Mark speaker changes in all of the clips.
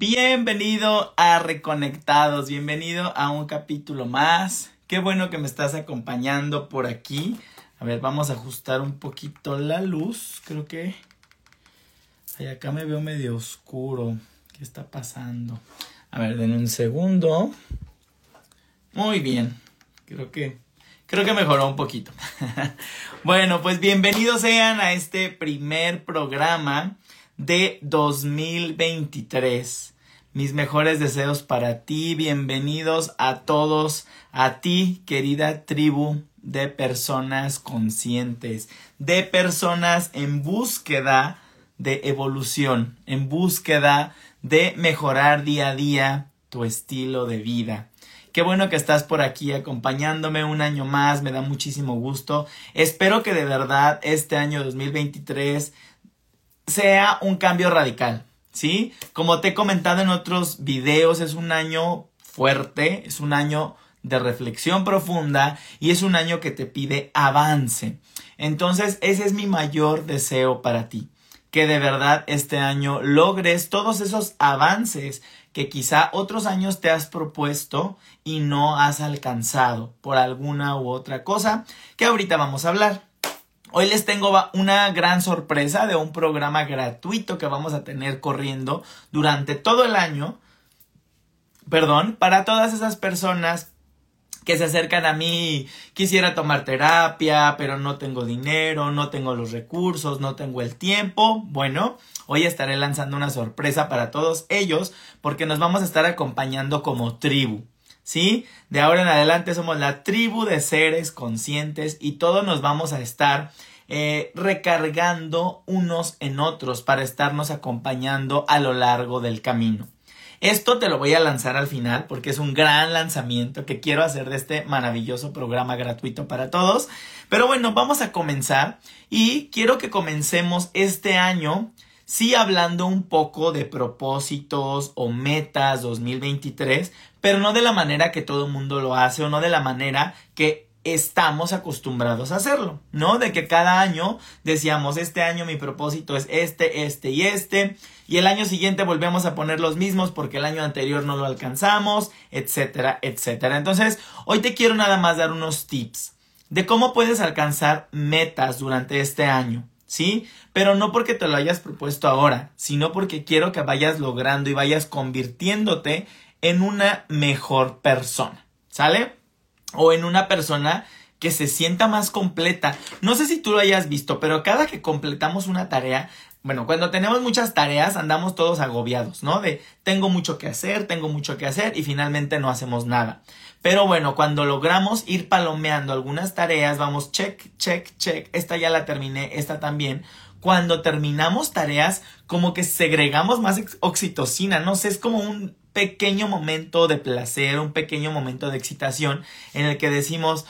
Speaker 1: Bienvenido a Reconectados, bienvenido a un capítulo más. Qué bueno que me estás acompañando por aquí. A ver, vamos a ajustar un poquito la luz. Creo que... Ay, acá me veo medio oscuro. ¿Qué está pasando? A ver, den un segundo. Muy bien. Creo que creo que mejoró un poquito. bueno, pues bienvenidos sean a este primer programa de 2023. Mis mejores deseos para ti, bienvenidos a todos, a ti, querida tribu de personas conscientes, de personas en búsqueda de evolución, en búsqueda de mejorar día a día tu estilo de vida. Qué bueno que estás por aquí acompañándome un año más, me da muchísimo gusto. Espero que de verdad este año 2023 sea un cambio radical, ¿sí? Como te he comentado en otros videos, es un año fuerte, es un año de reflexión profunda y es un año que te pide avance. Entonces, ese es mi mayor deseo para ti, que de verdad este año logres todos esos avances que quizá otros años te has propuesto y no has alcanzado por alguna u otra cosa que ahorita vamos a hablar. Hoy les tengo una gran sorpresa de un programa gratuito que vamos a tener corriendo durante todo el año. Perdón, para todas esas personas que se acercan a mí, quisiera tomar terapia, pero no tengo dinero, no tengo los recursos, no tengo el tiempo. Bueno, hoy estaré lanzando una sorpresa para todos ellos porque nos vamos a estar acompañando como tribu. ¿Sí? De ahora en adelante somos la tribu de seres conscientes y todos nos vamos a estar eh, recargando unos en otros para estarnos acompañando a lo largo del camino. Esto te lo voy a lanzar al final porque es un gran lanzamiento que quiero hacer de este maravilloso programa gratuito para todos. Pero bueno, vamos a comenzar y quiero que comencemos este año sí hablando un poco de propósitos o metas 2023, pero no de la manera que todo el mundo lo hace o no de la manera que estamos acostumbrados a hacerlo, ¿no? De que cada año decíamos, este año mi propósito es este, este y este, y el año siguiente volvemos a poner los mismos porque el año anterior no lo alcanzamos, etcétera, etcétera. Entonces, hoy te quiero nada más dar unos tips de cómo puedes alcanzar metas durante este año, ¿sí? Pero no porque te lo hayas propuesto ahora, sino porque quiero que vayas logrando y vayas convirtiéndote en una mejor persona, ¿sale? o en una persona que se sienta más completa. No sé si tú lo hayas visto, pero cada que completamos una tarea, bueno, cuando tenemos muchas tareas andamos todos agobiados, ¿no? De tengo mucho que hacer, tengo mucho que hacer y finalmente no hacemos nada. Pero bueno, cuando logramos ir palomeando algunas tareas, vamos check, check, check, esta ya la terminé, esta también. Cuando terminamos tareas, como que segregamos más oxitocina, no sé, es como un pequeño momento de placer, un pequeño momento de excitación en el que decimos,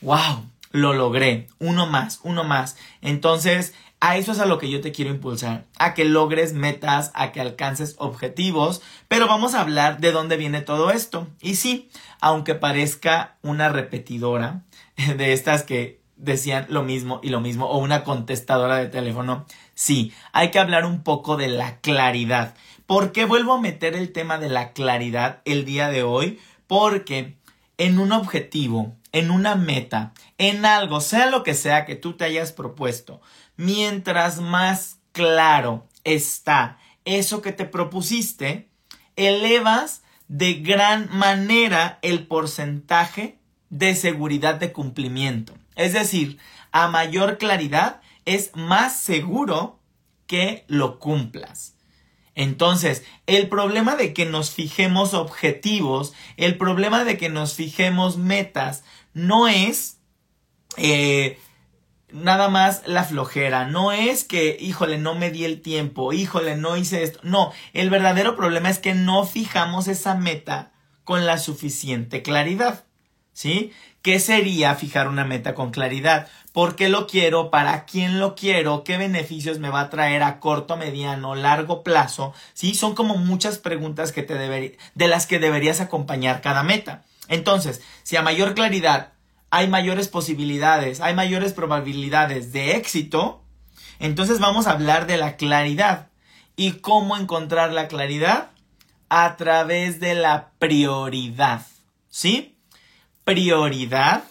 Speaker 1: wow, lo logré, uno más, uno más. Entonces, a eso es a lo que yo te quiero impulsar, a que logres metas, a que alcances objetivos, pero vamos a hablar de dónde viene todo esto. Y sí, aunque parezca una repetidora de estas que decían lo mismo y lo mismo, o una contestadora de teléfono, sí, hay que hablar un poco de la claridad. ¿Por qué vuelvo a meter el tema de la claridad el día de hoy? Porque en un objetivo, en una meta, en algo, sea lo que sea que tú te hayas propuesto, mientras más claro está eso que te propusiste, elevas de gran manera el porcentaje de seguridad de cumplimiento. Es decir, a mayor claridad es más seguro que lo cumplas. Entonces, el problema de que nos fijemos objetivos, el problema de que nos fijemos metas, no es eh, nada más la flojera, no es que, híjole, no me di el tiempo, híjole, no hice esto. No, el verdadero problema es que no fijamos esa meta con la suficiente claridad. ¿Sí? ¿Qué sería fijar una meta con claridad? ¿Por qué lo quiero? ¿Para quién lo quiero? ¿Qué beneficios me va a traer a corto, mediano, largo plazo? Sí, son como muchas preguntas que te de las que deberías acompañar cada meta. Entonces, si a mayor claridad hay mayores posibilidades, hay mayores probabilidades de éxito, entonces vamos a hablar de la claridad. ¿Y cómo encontrar la claridad? a través de la prioridad. ¿Sí? Prioridad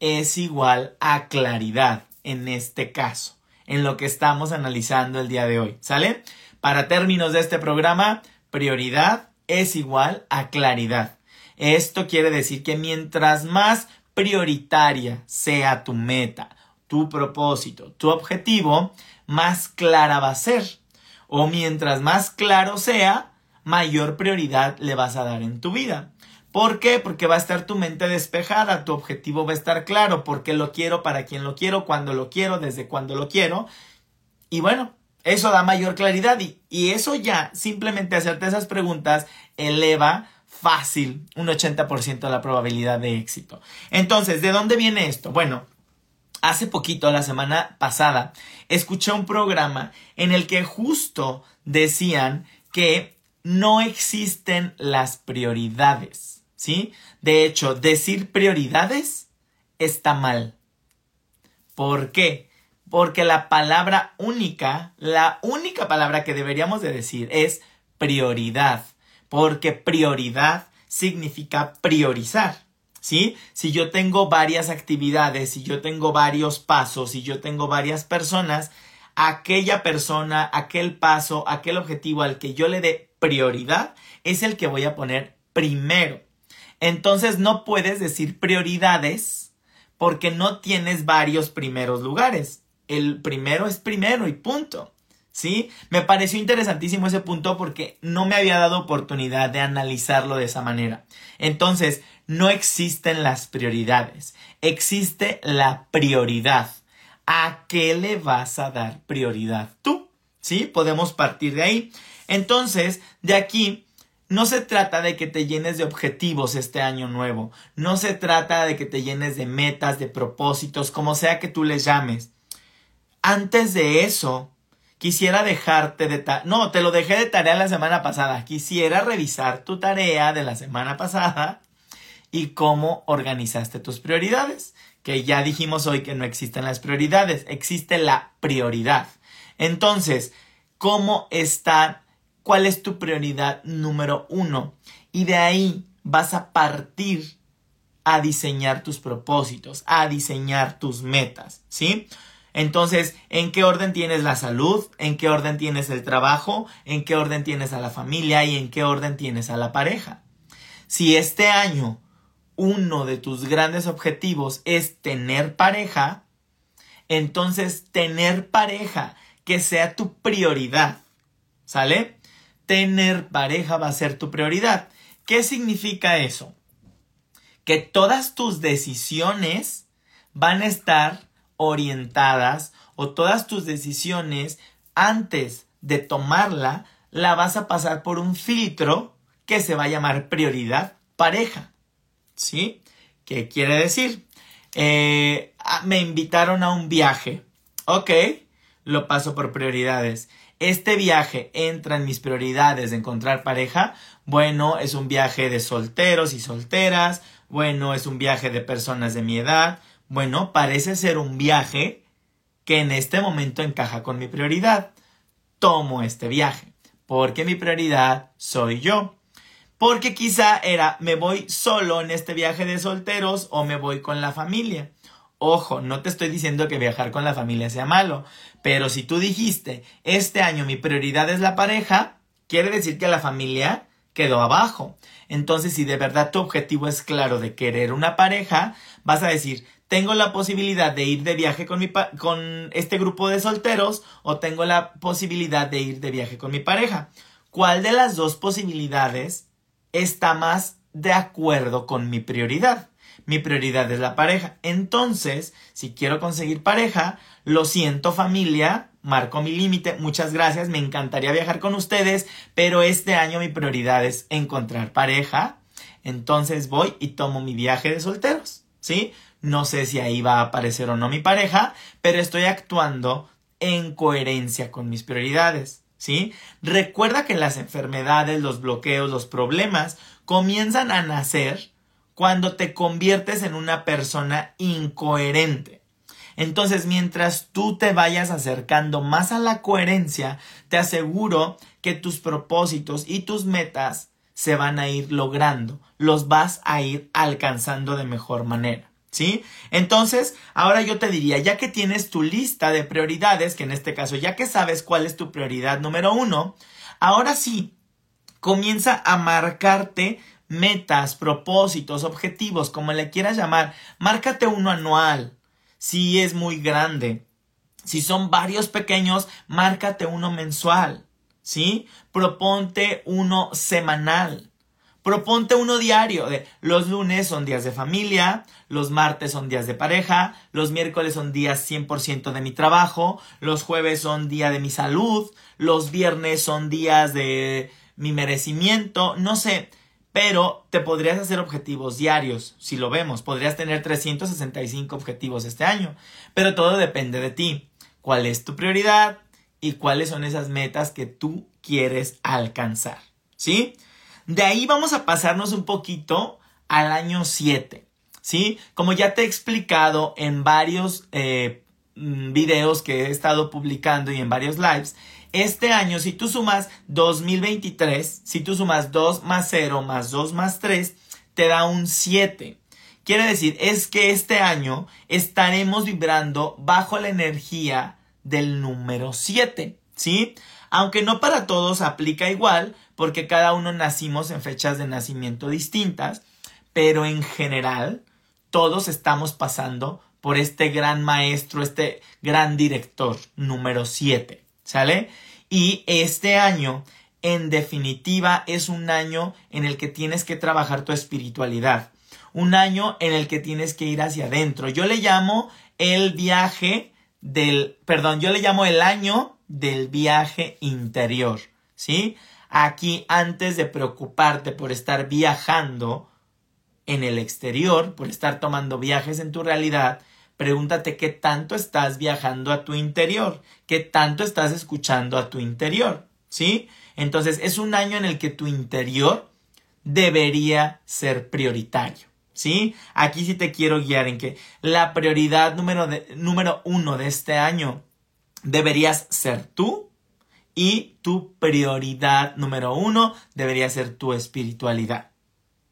Speaker 1: es igual a claridad en este caso, en lo que estamos analizando el día de hoy. ¿Sale? Para términos de este programa, prioridad es igual a claridad. Esto quiere decir que mientras más prioritaria sea tu meta, tu propósito, tu objetivo, más clara va a ser. O mientras más claro sea, mayor prioridad le vas a dar en tu vida. ¿Por qué? Porque va a estar tu mente despejada, tu objetivo va a estar claro, porque lo quiero, para quién lo quiero, cuándo lo quiero, desde cuándo lo quiero. Y bueno, eso da mayor claridad y, y eso ya, simplemente hacerte esas preguntas, eleva fácil un 80% la probabilidad de éxito. Entonces, ¿de dónde viene esto? Bueno, hace poquito, la semana pasada, escuché un programa en el que justo decían que no existen las prioridades, ¿sí? De hecho, decir prioridades está mal. ¿Por qué? Porque la palabra única, la única palabra que deberíamos de decir es prioridad, porque prioridad significa priorizar. ¿Sí? Si yo tengo varias actividades, si yo tengo varios pasos, si yo tengo varias personas, aquella persona, aquel paso, aquel objetivo al que yo le dé prioridad es el que voy a poner primero. Entonces no puedes decir prioridades porque no tienes varios primeros lugares. El primero es primero y punto. ¿Sí? Me pareció interesantísimo ese punto porque no me había dado oportunidad de analizarlo de esa manera. Entonces, no existen las prioridades, existe la prioridad. ¿A qué le vas a dar prioridad tú? ¿Sí? Podemos partir de ahí. Entonces, de aquí, no se trata de que te llenes de objetivos este año nuevo, no se trata de que te llenes de metas, de propósitos, como sea que tú les llames. Antes de eso, quisiera dejarte de tarea. No, te lo dejé de tarea la semana pasada. Quisiera revisar tu tarea de la semana pasada y cómo organizaste tus prioridades. Que ya dijimos hoy que no existen las prioridades, existe la prioridad. Entonces, ¿cómo está? ¿Cuál es tu prioridad número uno? Y de ahí vas a partir a diseñar tus propósitos, a diseñar tus metas, ¿sí? Entonces, ¿en qué orden tienes la salud? ¿En qué orden tienes el trabajo? ¿En qué orden tienes a la familia? ¿Y en qué orden tienes a la pareja? Si este año uno de tus grandes objetivos es tener pareja, entonces tener pareja que sea tu prioridad. ¿Sale? Tener pareja va a ser tu prioridad. ¿Qué significa eso? Que todas tus decisiones van a estar orientadas o todas tus decisiones antes de tomarla la vas a pasar por un filtro que se va a llamar prioridad pareja. ¿Sí? ¿Qué quiere decir? Eh, ah, me invitaron a un viaje. Ok, lo paso por prioridades. Este viaje entra en mis prioridades de encontrar pareja. Bueno, es un viaje de solteros y solteras. Bueno, es un viaje de personas de mi edad. Bueno, parece ser un viaje que en este momento encaja con mi prioridad. Tomo este viaje porque mi prioridad soy yo. Porque quizá era, me voy solo en este viaje de solteros o me voy con la familia. Ojo, no te estoy diciendo que viajar con la familia sea malo, pero si tú dijiste, este año mi prioridad es la pareja, quiere decir que la familia quedó abajo. Entonces, si de verdad tu objetivo es claro de querer una pareja, vas a decir, tengo la posibilidad de ir de viaje con, mi con este grupo de solteros o tengo la posibilidad de ir de viaje con mi pareja. ¿Cuál de las dos posibilidades está más de acuerdo con mi prioridad. Mi prioridad es la pareja. Entonces, si quiero conseguir pareja, lo siento familia, marco mi límite, muchas gracias, me encantaría viajar con ustedes, pero este año mi prioridad es encontrar pareja. Entonces voy y tomo mi viaje de solteros, ¿sí? No sé si ahí va a aparecer o no mi pareja, pero estoy actuando en coherencia con mis prioridades. ¿sí? Recuerda que las enfermedades, los bloqueos, los problemas comienzan a nacer cuando te conviertes en una persona incoherente. Entonces, mientras tú te vayas acercando más a la coherencia, te aseguro que tus propósitos y tus metas se van a ir logrando, los vas a ir alcanzando de mejor manera. ¿Sí? Entonces, ahora yo te diría, ya que tienes tu lista de prioridades, que en este caso, ya que sabes cuál es tu prioridad número uno, ahora sí, comienza a marcarte metas, propósitos, objetivos, como le quieras llamar. Márcate uno anual, si es muy grande. Si son varios pequeños, márcate uno mensual. ¿Sí? Proponte uno semanal. Proponte uno diario. Los lunes son días de familia, los martes son días de pareja, los miércoles son días 100% de mi trabajo, los jueves son día de mi salud, los viernes son días de mi merecimiento, no sé, pero te podrías hacer objetivos diarios, si lo vemos, podrías tener 365 objetivos este año, pero todo depende de ti, cuál es tu prioridad y cuáles son esas metas que tú quieres alcanzar, ¿sí? De ahí vamos a pasarnos un poquito al año 7, ¿sí? Como ya te he explicado en varios eh, mm, videos que he estado publicando y en varios lives, este año, si tú sumas 2023, si tú sumas 2 más 0 más 2 más 3, te da un 7. Quiere decir, es que este año estaremos vibrando bajo la energía del número 7, ¿sí? Aunque no para todos aplica igual, porque cada uno nacimos en fechas de nacimiento distintas, pero en general todos estamos pasando por este gran maestro, este gran director número 7. ¿Sale? Y este año, en definitiva, es un año en el que tienes que trabajar tu espiritualidad. Un año en el que tienes que ir hacia adentro. Yo le llamo el viaje del, perdón, yo le llamo el año del viaje interior. ¿Sí? Aquí, antes de preocuparte por estar viajando en el exterior, por estar tomando viajes en tu realidad, Pregúntate qué tanto estás viajando a tu interior, qué tanto estás escuchando a tu interior, ¿sí? Entonces es un año en el que tu interior debería ser prioritario, ¿sí? Aquí sí te quiero guiar en que la prioridad número, número uno de este año deberías ser tú y tu prioridad número uno debería ser tu espiritualidad,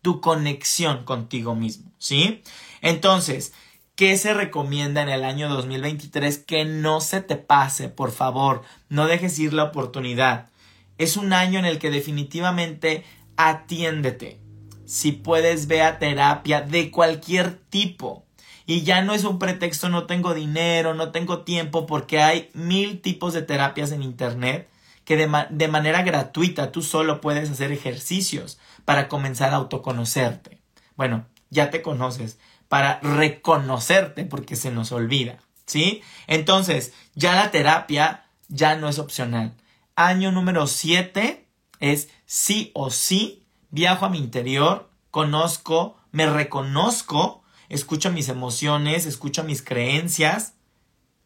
Speaker 1: tu conexión contigo mismo, ¿sí? Entonces, ¿Qué se recomienda en el año 2023? Que no se te pase, por favor, no dejes ir la oportunidad. Es un año en el que definitivamente atiéndete. Si puedes, ve terapia de cualquier tipo. Y ya no es un pretexto, no tengo dinero, no tengo tiempo, porque hay mil tipos de terapias en Internet que de, de manera gratuita tú solo puedes hacer ejercicios para comenzar a autoconocerte. Bueno, ya te conoces, para reconocerte porque se nos olvida, ¿sí? Entonces, ya la terapia ya no es opcional. Año número 7 es sí o sí, viajo a mi interior, conozco, me reconozco, escucho mis emociones, escucho mis creencias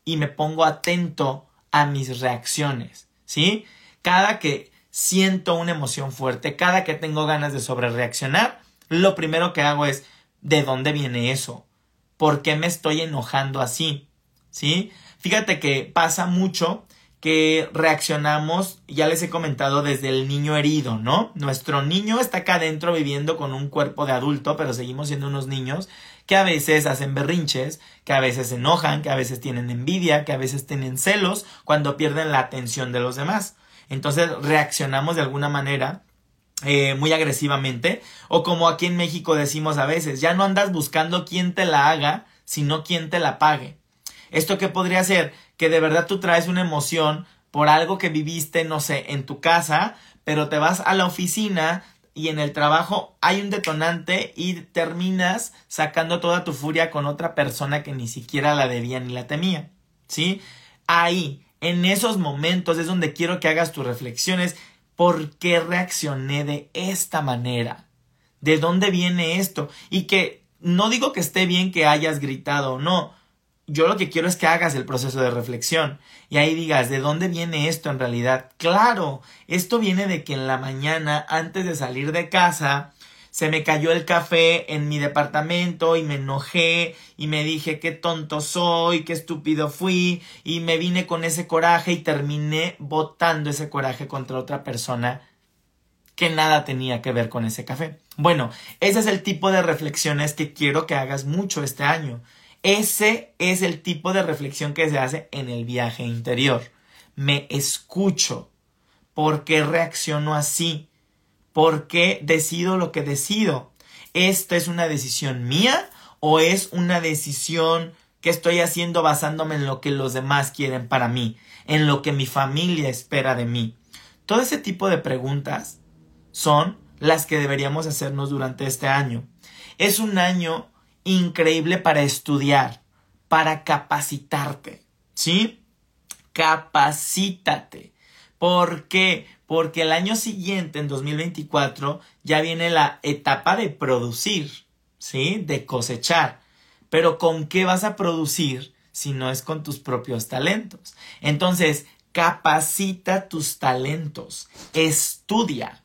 Speaker 1: y me pongo atento a mis reacciones, ¿sí? Cada que siento una emoción fuerte, cada que tengo ganas de sobrereaccionar, lo primero que hago es de dónde viene eso. ¿Por qué me estoy enojando así? ¿Sí? Fíjate que pasa mucho que reaccionamos, ya les he comentado, desde el niño herido, ¿no? Nuestro niño está acá adentro viviendo con un cuerpo de adulto, pero seguimos siendo unos niños que a veces hacen berrinches, que a veces se enojan, que a veces tienen envidia, que a veces tienen celos cuando pierden la atención de los demás. Entonces reaccionamos de alguna manera eh, muy agresivamente, o como aquí en México decimos a veces, ya no andas buscando quién te la haga, sino quién te la pague. ¿Esto qué podría ser? Que de verdad tú traes una emoción por algo que viviste, no sé, en tu casa, pero te vas a la oficina y en el trabajo hay un detonante y terminas sacando toda tu furia con otra persona que ni siquiera la debía ni la temía. ¿Sí? Ahí, en esos momentos es donde quiero que hagas tus reflexiones ¿Por qué reaccioné de esta manera? ¿De dónde viene esto? Y que no digo que esté bien que hayas gritado, no. Yo lo que quiero es que hagas el proceso de reflexión y ahí digas, ¿de dónde viene esto en realidad? Claro, esto viene de que en la mañana, antes de salir de casa, se me cayó el café en mi departamento y me enojé y me dije qué tonto soy, qué estúpido fui y me vine con ese coraje y terminé botando ese coraje contra otra persona que nada tenía que ver con ese café. Bueno, ese es el tipo de reflexiones que quiero que hagas mucho este año. Ese es el tipo de reflexión que se hace en el viaje interior. Me escucho. ¿Por qué reacciono así? ¿Por qué decido lo que decido? ¿Esta es una decisión mía o es una decisión que estoy haciendo basándome en lo que los demás quieren para mí, en lo que mi familia espera de mí? Todo ese tipo de preguntas son las que deberíamos hacernos durante este año. Es un año increíble para estudiar, para capacitarte, ¿sí? Capacítate. ¿Por qué? Porque el año siguiente, en 2024, ya viene la etapa de producir, ¿sí? De cosechar. Pero ¿con qué vas a producir si no es con tus propios talentos? Entonces, capacita tus talentos, estudia,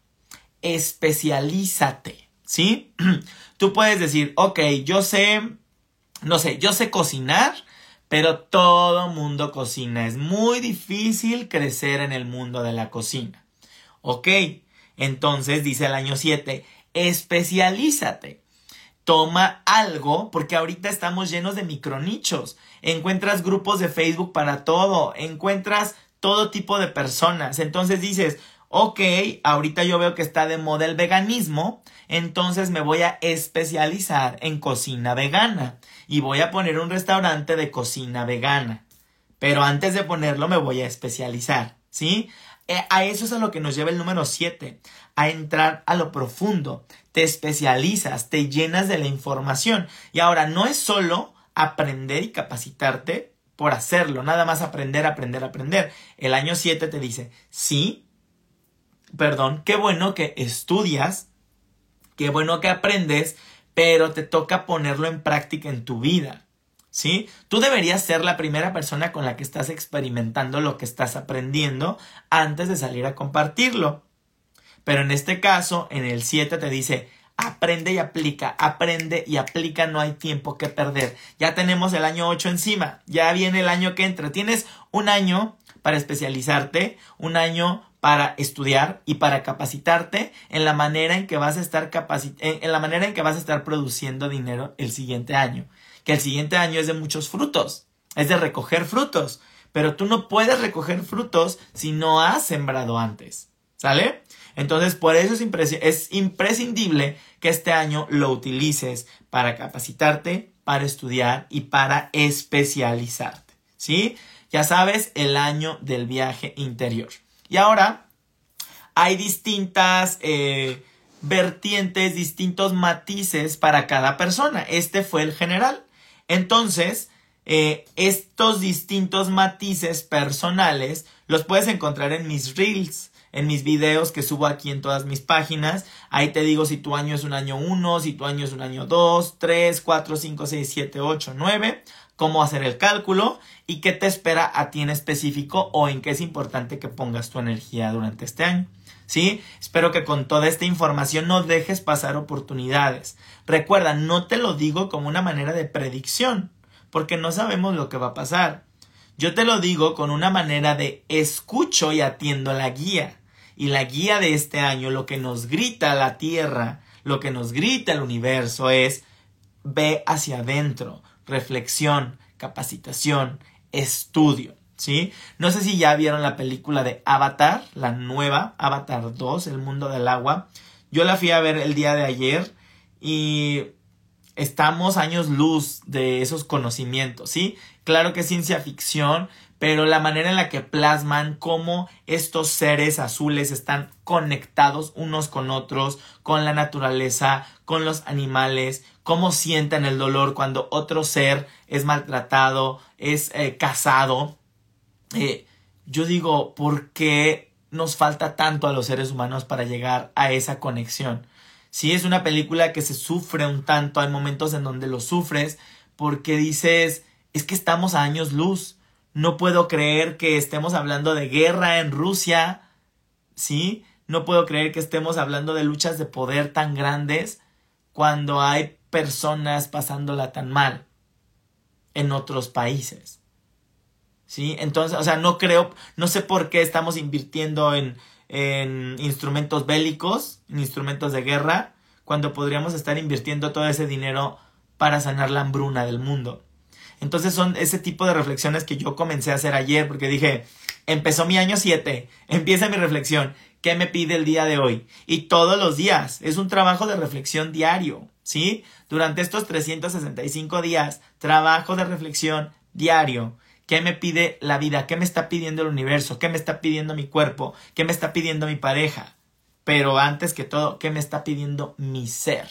Speaker 1: especialízate, ¿sí? Tú puedes decir, ok, yo sé, no sé, yo sé cocinar, pero todo mundo cocina. Es muy difícil crecer en el mundo de la cocina. Ok, entonces dice el año 7, especialízate. Toma algo, porque ahorita estamos llenos de micronichos. Encuentras grupos de Facebook para todo, encuentras todo tipo de personas. Entonces dices, ok, ahorita yo veo que está de moda el veganismo, entonces me voy a especializar en cocina vegana y voy a poner un restaurante de cocina vegana. Pero antes de ponerlo me voy a especializar, ¿sí? Eh, a eso es a lo que nos lleva el número 7, a entrar a lo profundo. Te especializas, te llenas de la información. Y ahora no es solo aprender y capacitarte por hacerlo, nada más aprender, aprender, aprender. El año 7 te dice, sí, perdón, qué bueno que estudias, qué bueno que aprendes, pero te toca ponerlo en práctica en tu vida. ¿Sí? Tú deberías ser la primera persona con la que estás experimentando lo que estás aprendiendo antes de salir a compartirlo. Pero en este caso, en el 7 te dice, aprende y aplica, aprende y aplica, no hay tiempo que perder. Ya tenemos el año 8 encima, ya viene el año que entra. Tienes un año para especializarte, un año para estudiar y para capacitarte en la manera en que vas a estar en la manera en que vas a estar produciendo dinero el siguiente año. Que el siguiente año es de muchos frutos, es de recoger frutos, pero tú no puedes recoger frutos si no has sembrado antes. ¿Sale? Entonces, por eso es, es imprescindible que este año lo utilices para capacitarte, para estudiar y para especializarte. ¿Sí? Ya sabes, el año del viaje interior. Y ahora hay distintas eh, vertientes, distintos matices para cada persona. Este fue el general. Entonces, eh, estos distintos matices personales los puedes encontrar en mis reels, en mis videos que subo aquí en todas mis páginas. Ahí te digo si tu año es un año 1, si tu año es un año 2, 3, 4, 5, 6, 7, 8, 9 cómo hacer el cálculo y qué te espera a ti en específico o en qué es importante que pongas tu energía durante este año. ¿Sí? Espero que con toda esta información no dejes pasar oportunidades. Recuerda, no te lo digo como una manera de predicción, porque no sabemos lo que va a pasar. Yo te lo digo con una manera de escucho y atiendo la guía. Y la guía de este año, lo que nos grita la Tierra, lo que nos grita el universo es ve hacia adentro, reflexión, capacitación, estudio. ¿Sí? No sé si ya vieron la película de Avatar, la nueva, Avatar 2, El mundo del agua. Yo la fui a ver el día de ayer y estamos años luz de esos conocimientos, ¿sí? Claro que es ciencia ficción, pero la manera en la que plasman cómo estos seres azules están conectados unos con otros, con la naturaleza, con los animales, cómo sienten el dolor cuando otro ser es maltratado, es eh, casado. Eh, yo digo, ¿por qué nos falta tanto a los seres humanos para llegar a esa conexión? Si es una película que se sufre un tanto, hay momentos en donde lo sufres porque dices, es que estamos a años luz. No puedo creer que estemos hablando de guerra en Rusia, ¿sí? No puedo creer que estemos hablando de luchas de poder tan grandes cuando hay personas pasándola tan mal en otros países. ¿Sí? Entonces, o sea, no creo, no sé por qué estamos invirtiendo en, en instrumentos bélicos, en instrumentos de guerra, cuando podríamos estar invirtiendo todo ese dinero para sanar la hambruna del mundo. Entonces son ese tipo de reflexiones que yo comencé a hacer ayer porque dije, empezó mi año 7, empieza mi reflexión, ¿qué me pide el día de hoy? Y todos los días, es un trabajo de reflexión diario, ¿sí? Durante estos 365 días, trabajo de reflexión diario. ¿Qué me pide la vida? ¿Qué me está pidiendo el universo? ¿Qué me está pidiendo mi cuerpo? ¿Qué me está pidiendo mi pareja? Pero antes que todo, ¿qué me está pidiendo mi ser?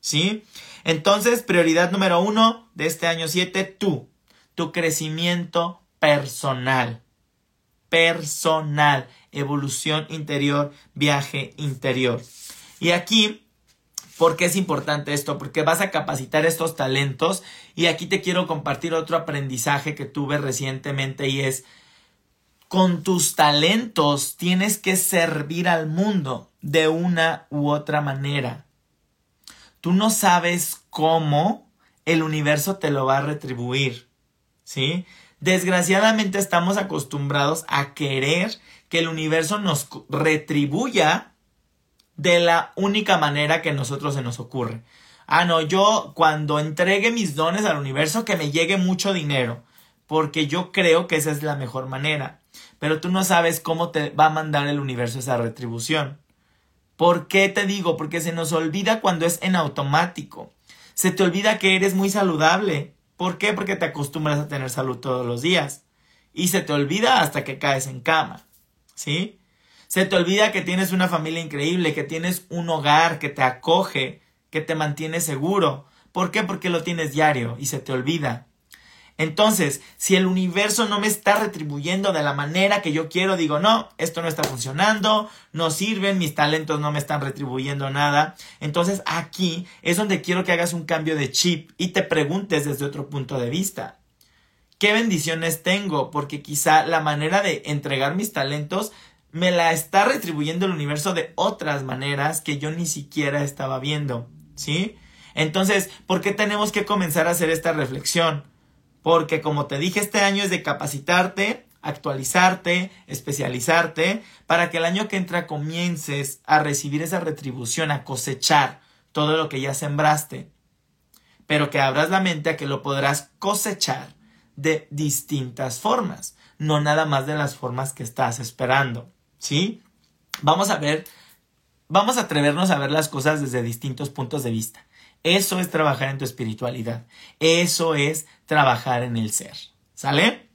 Speaker 1: ¿Sí? Entonces, prioridad número uno de este año 7, tú. Tu crecimiento personal. Personal. Evolución interior, viaje interior. Y aquí ¿Por qué es importante esto? Porque vas a capacitar estos talentos y aquí te quiero compartir otro aprendizaje que tuve recientemente y es con tus talentos tienes que servir al mundo de una u otra manera. Tú no sabes cómo el universo te lo va a retribuir, ¿sí? Desgraciadamente estamos acostumbrados a querer que el universo nos retribuya de la única manera que a nosotros se nos ocurre. Ah, no, yo cuando entregue mis dones al universo que me llegue mucho dinero, porque yo creo que esa es la mejor manera. Pero tú no sabes cómo te va a mandar el universo esa retribución. ¿Por qué te digo? Porque se nos olvida cuando es en automático. Se te olvida que eres muy saludable. ¿Por qué? Porque te acostumbras a tener salud todos los días. Y se te olvida hasta que caes en cama. ¿Sí? Se te olvida que tienes una familia increíble, que tienes un hogar que te acoge, que te mantiene seguro. ¿Por qué? Porque lo tienes diario y se te olvida. Entonces, si el universo no me está retribuyendo de la manera que yo quiero, digo, no, esto no está funcionando, no sirven, mis talentos no me están retribuyendo nada. Entonces, aquí es donde quiero que hagas un cambio de chip y te preguntes desde otro punto de vista. ¿Qué bendiciones tengo? Porque quizá la manera de entregar mis talentos me la está retribuyendo el universo de otras maneras que yo ni siquiera estaba viendo, ¿sí? Entonces, ¿por qué tenemos que comenzar a hacer esta reflexión? Porque como te dije, este año es de capacitarte, actualizarte, especializarte, para que el año que entra comiences a recibir esa retribución, a cosechar todo lo que ya sembraste, pero que abras la mente a que lo podrás cosechar de distintas formas, no nada más de las formas que estás esperando. ¿Sí? Vamos a ver, vamos a atrevernos a ver las cosas desde distintos puntos de vista. Eso es trabajar en tu espiritualidad. Eso es trabajar en el ser. ¿Sale?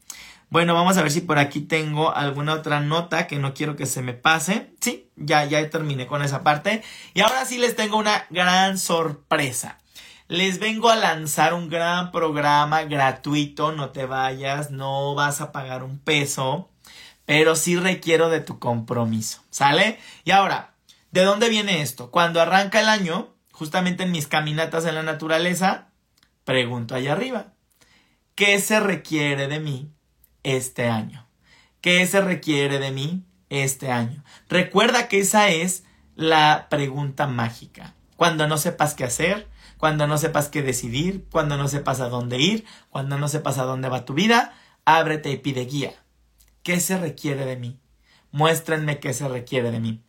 Speaker 1: Bueno, vamos a ver si por aquí tengo alguna otra nota que no quiero que se me pase. Sí, ya, ya terminé con esa parte. Y ahora sí les tengo una gran sorpresa. Les vengo a lanzar un gran programa gratuito. No te vayas, no vas a pagar un peso pero sí requiero de tu compromiso, ¿sale? Y ahora, ¿de dónde viene esto? Cuando arranca el año, justamente en mis caminatas en la naturaleza, pregunto allá arriba, ¿qué se requiere de mí este año? ¿Qué se requiere de mí este año? Recuerda que esa es la pregunta mágica. Cuando no sepas qué hacer, cuando no sepas qué decidir, cuando no sepas a dónde ir, cuando no sepas a dónde va tu vida, ábrete y pide guía. ¿Qué se requiere de mí? Muéstrenme qué se requiere de mí.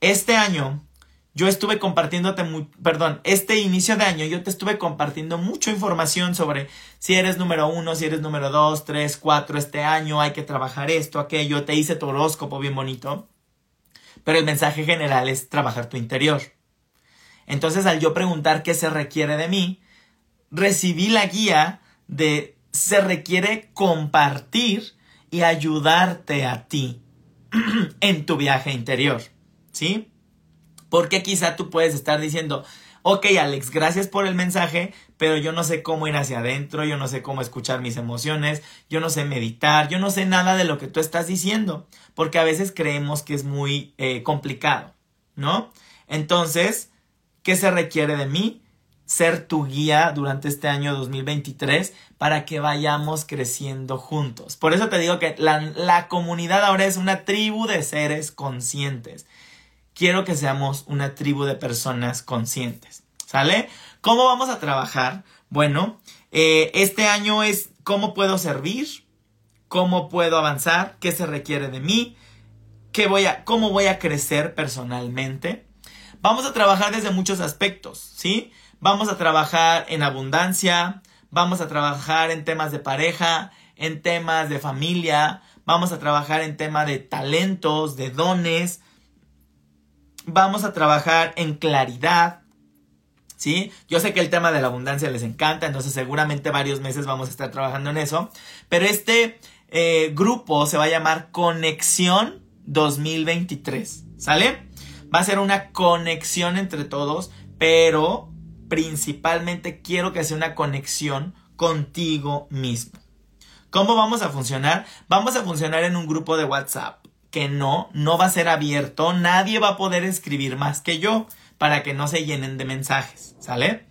Speaker 1: Este año yo estuve compartiéndote, perdón, este inicio de año yo te estuve compartiendo mucha información sobre si eres número uno, si eres número dos, tres, cuatro, este año hay que trabajar esto, aquello, te hice tu horóscopo bien bonito. Pero el mensaje general es trabajar tu interior. Entonces al yo preguntar qué se requiere de mí, recibí la guía de se requiere compartir y ayudarte a ti en tu viaje interior, ¿sí? Porque quizá tú puedes estar diciendo, ok Alex, gracias por el mensaje, pero yo no sé cómo ir hacia adentro, yo no sé cómo escuchar mis emociones, yo no sé meditar, yo no sé nada de lo que tú estás diciendo, porque a veces creemos que es muy eh, complicado, ¿no? Entonces, ¿qué se requiere de mí? Ser tu guía durante este año 2023 para que vayamos creciendo juntos. Por eso te digo que la, comunidad ahora es una tribu de seres conscientes. Quiero que seamos una tribu de personas conscientes. ¿Sale? ¿Cómo vamos a trabajar? Bueno, eh, este año es cómo puedo servir, cómo puedo avanzar, qué se requiere de mí, ¿qué voy a, ¿cómo voy a crecer personalmente? Vamos a trabajar desde muchos aspectos, ¿sí? Vamos a trabajar en abundancia, vamos a trabajar en temas de pareja, en temas de familia, vamos a trabajar en temas de talentos, de dones, vamos a trabajar en claridad, ¿sí? Yo sé que el tema de la abundancia les encanta, entonces seguramente varios meses vamos a estar trabajando en eso, pero este eh, grupo se va a llamar Conexión 2023, ¿sale? Va a ser una conexión entre todos, pero principalmente quiero que sea una conexión contigo mismo. ¿Cómo vamos a funcionar? Vamos a funcionar en un grupo de WhatsApp que no, no va a ser abierto, nadie va a poder escribir más que yo para que no se llenen de mensajes, ¿sale?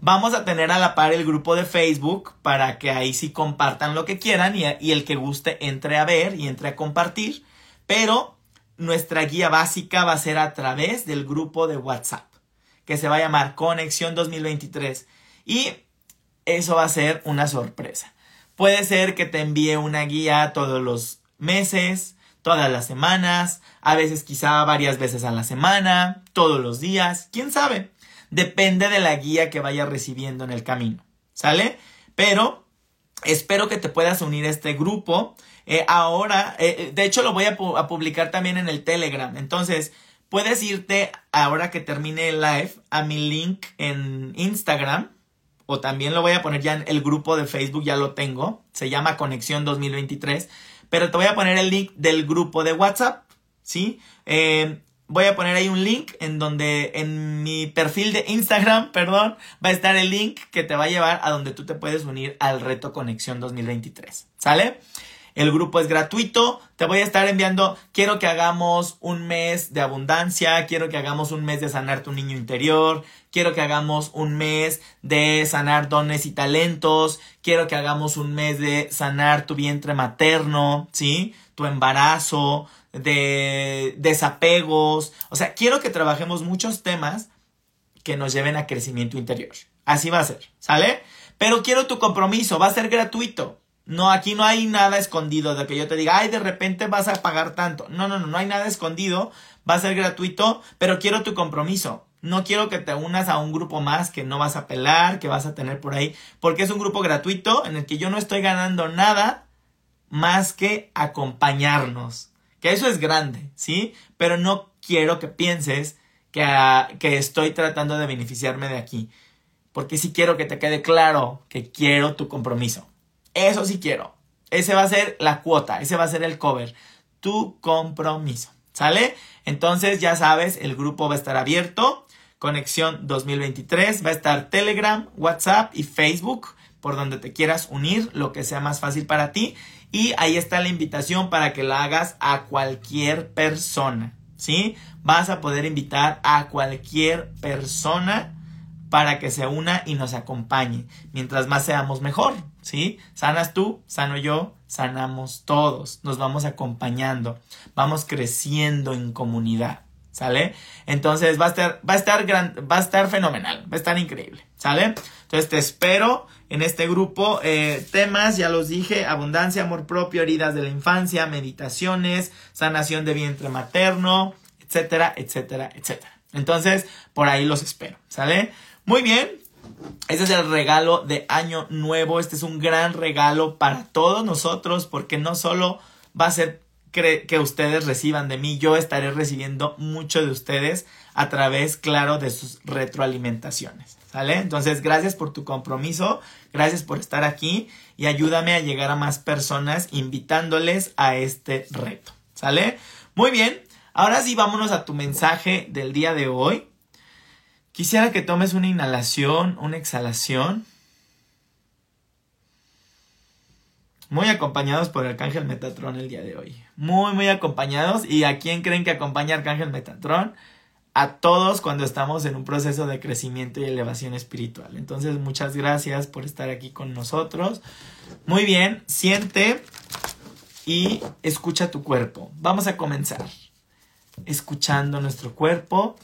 Speaker 1: Vamos a tener a la par el grupo de Facebook para que ahí sí compartan lo que quieran y, y el que guste entre a ver y entre a compartir, pero nuestra guía básica va a ser a través del grupo de WhatsApp que se va a llamar Conexión 2023 y eso va a ser una sorpresa. Puede ser que te envíe una guía todos los meses, todas las semanas, a veces quizá varias veces a la semana, todos los días, quién sabe. Depende de la guía que vaya recibiendo en el camino. ¿Sale? Pero espero que te puedas unir a este grupo. Eh, ahora, eh, eh, de hecho lo voy a publicar también en el Telegram. Entonces, puedes irte ahora que termine el live a mi link en Instagram o también lo voy a poner ya en el grupo de Facebook, ya lo tengo, se llama Conexión 2023, pero te voy a poner el link del grupo de WhatsApp, ¿sí? Eh, voy a poner ahí un link en donde en mi perfil de Instagram, perdón, va a estar el link que te va a llevar a donde tú te puedes unir al reto Conexión 2023, ¿sale? El grupo es gratuito. Te voy a estar enviando, quiero que hagamos un mes de abundancia, quiero que hagamos un mes de sanar tu niño interior, quiero que hagamos un mes de sanar dones y talentos, quiero que hagamos un mes de sanar tu vientre materno, ¿sí? Tu embarazo, de desapegos. O sea, quiero que trabajemos muchos temas que nos lleven a crecimiento interior. Así va a ser, ¿sale? Pero quiero tu compromiso, va a ser gratuito. No, aquí no hay nada escondido de que yo te diga, ay, de repente vas a pagar tanto. No, no, no, no hay nada escondido. Va a ser gratuito, pero quiero tu compromiso. No quiero que te unas a un grupo más que no vas a pelar, que vas a tener por ahí, porque es un grupo gratuito en el que yo no estoy ganando nada más que acompañarnos. Que eso es grande, ¿sí? Pero no quiero que pienses que, ah, que estoy tratando de beneficiarme de aquí. Porque sí quiero que te quede claro que quiero tu compromiso. Eso sí quiero. Ese va a ser la cuota, ese va a ser el cover. Tu compromiso. ¿Sale? Entonces ya sabes, el grupo va a estar abierto. Conexión 2023. Va a estar Telegram, WhatsApp y Facebook, por donde te quieras unir, lo que sea más fácil para ti. Y ahí está la invitación para que la hagas a cualquier persona. ¿Sí? Vas a poder invitar a cualquier persona para que se una y nos acompañe. Mientras más seamos mejor, ¿sí? Sanas tú, sano yo, sanamos todos, nos vamos acompañando, vamos creciendo en comunidad, ¿sale? Entonces va a estar, va a estar, va a estar fenomenal, va a estar increíble, ¿sale? Entonces te espero en este grupo. Eh, temas, ya los dije, abundancia, amor propio, heridas de la infancia, meditaciones, sanación de vientre materno, etcétera, etcétera, etcétera. Entonces, por ahí los espero, ¿sale? Muy bien. Este es el regalo de año nuevo. Este es un gran regalo para todos nosotros porque no solo va a ser que ustedes reciban de mí, yo estaré recibiendo mucho de ustedes a través, claro, de sus retroalimentaciones. ¿Sale? Entonces, gracias por tu compromiso, gracias por estar aquí y ayúdame a llegar a más personas invitándoles a este reto. ¿Sale? Muy bien, ahora sí vámonos a tu mensaje del día de hoy. Quisiera que tomes una inhalación, una exhalación. Muy acompañados por Arcángel Metatron el día de hoy. Muy, muy acompañados. ¿Y a quién creen que acompaña Arcángel Metatron? A todos cuando estamos en un proceso de crecimiento y elevación espiritual. Entonces, muchas gracias por estar aquí con nosotros. Muy bien, siente y escucha tu cuerpo. Vamos a comenzar. Escuchando nuestro cuerpo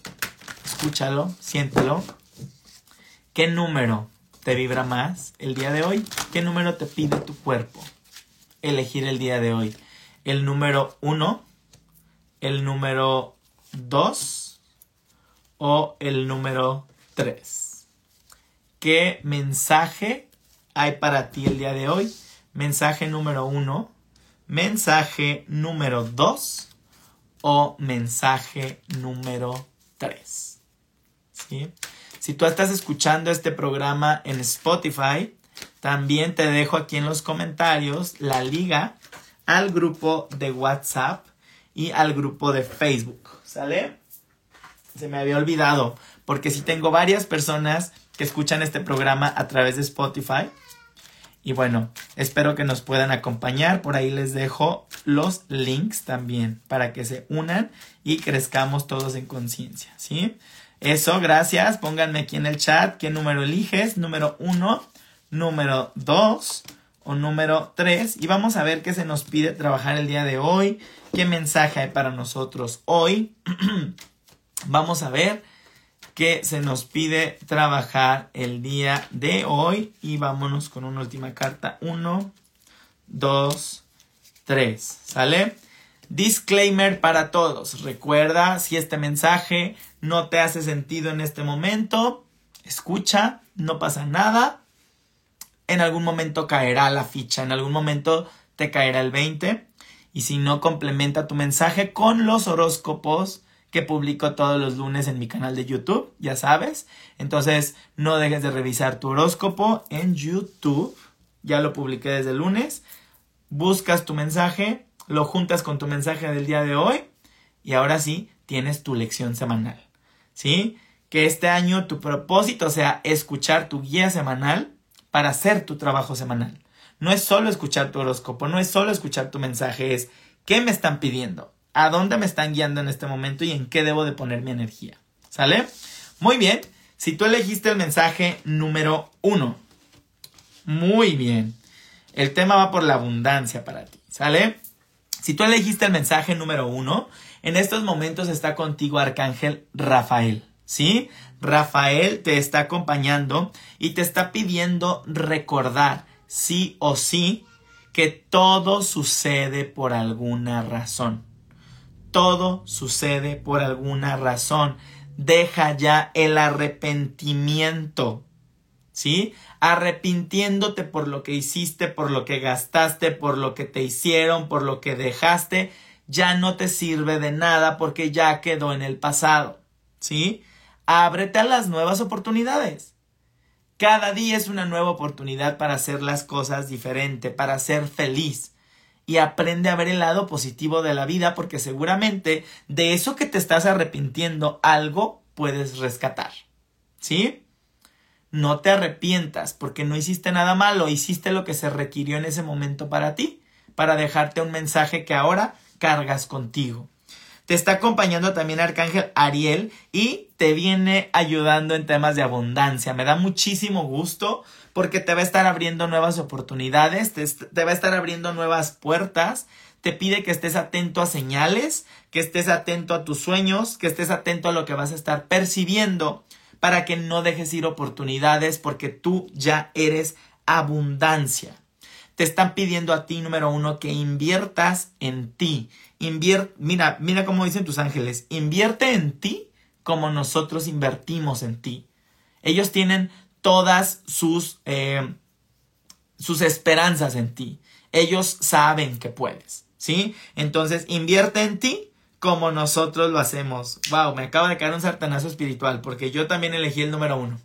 Speaker 1: escúchalo, siéntelo. ¿Qué número te vibra más el día de hoy? ¿Qué número te pide tu cuerpo elegir el día de hoy? ¿El número 1, el número 2 o el número 3. ¿Qué mensaje hay para ti el día de hoy? Mensaje número 1, mensaje número 2 o mensaje número 3. ¿Sí? Si tú estás escuchando este programa en Spotify, también te dejo aquí en los comentarios la liga al grupo de WhatsApp y al grupo de Facebook. ¿Sale? Se me había olvidado, porque si tengo varias personas que escuchan este programa a través de Spotify. Y bueno, espero que nos puedan acompañar. Por ahí les dejo los links también para que se unan y crezcamos todos en conciencia, ¿sí? Eso, gracias. Pónganme aquí en el chat qué número eliges. Número uno, número dos o número tres. Y vamos a ver qué se nos pide trabajar el día de hoy. ¿Qué mensaje hay para nosotros hoy? vamos a ver qué se nos pide trabajar el día de hoy. Y vámonos con una última carta. Uno, dos, tres. ¿Sale? Disclaimer para todos. Recuerda, si este mensaje no te hace sentido en este momento, escucha, no pasa nada. En algún momento caerá la ficha, en algún momento te caerá el 20. Y si no, complementa tu mensaje con los horóscopos que publico todos los lunes en mi canal de YouTube, ya sabes. Entonces, no dejes de revisar tu horóscopo en YouTube. Ya lo publiqué desde el lunes. Buscas tu mensaje, lo juntas con tu mensaje del día de hoy y ahora sí tienes tu lección semanal. ¿Sí? Que este año tu propósito sea escuchar tu guía semanal para hacer tu trabajo semanal. No es solo escuchar tu horóscopo, no es solo escuchar tu mensaje, es qué me están pidiendo, a dónde me están guiando en este momento y en qué debo de poner mi energía. ¿Sale? Muy bien. Si tú elegiste el mensaje número uno. Muy bien. El tema va por la abundancia para ti. ¿Sale? Si tú elegiste el mensaje número uno, en estos momentos está contigo Arcángel Rafael. ¿Sí? Rafael te está acompañando y te está pidiendo recordar, sí o sí, que todo sucede por alguna razón. Todo sucede por alguna razón. Deja ya el arrepentimiento. ¿Sí? Arrepintiéndote por lo que hiciste, por lo que gastaste, por lo que te hicieron, por lo que dejaste, ya no te sirve de nada porque ya quedó en el pasado. ¿Sí? Ábrete a las nuevas oportunidades. Cada día es una nueva oportunidad para hacer las cosas diferente, para ser feliz y aprende a ver el lado positivo de la vida porque seguramente de eso que te estás arrepintiendo algo puedes rescatar. ¿Sí? No te arrepientas porque no hiciste nada malo, hiciste lo que se requirió en ese momento para ti, para dejarte un mensaje que ahora cargas contigo. Te está acompañando también Arcángel Ariel y te viene ayudando en temas de abundancia. Me da muchísimo gusto porque te va a estar abriendo nuevas oportunidades, te, va a estar abriendo nuevas puertas, te pide que estés atento a señales, que estés atento a tus sueños, que estés atento a lo que vas a estar percibiendo para que no dejes ir oportunidades porque tú ya eres abundancia. Te están pidiendo a ti, número uno, que inviertas en ti. mira, mira cómo dicen tus ángeles, invierte en ti como nosotros invertimos en ti. Ellos tienen todas sus, eh, sus esperanzas en ti. Ellos saben que puedes, ¿sí? Entonces invierte en ti como nosotros lo hacemos. Wow, me acaba de caer un sartanazo espiritual porque yo también elegí el número uno.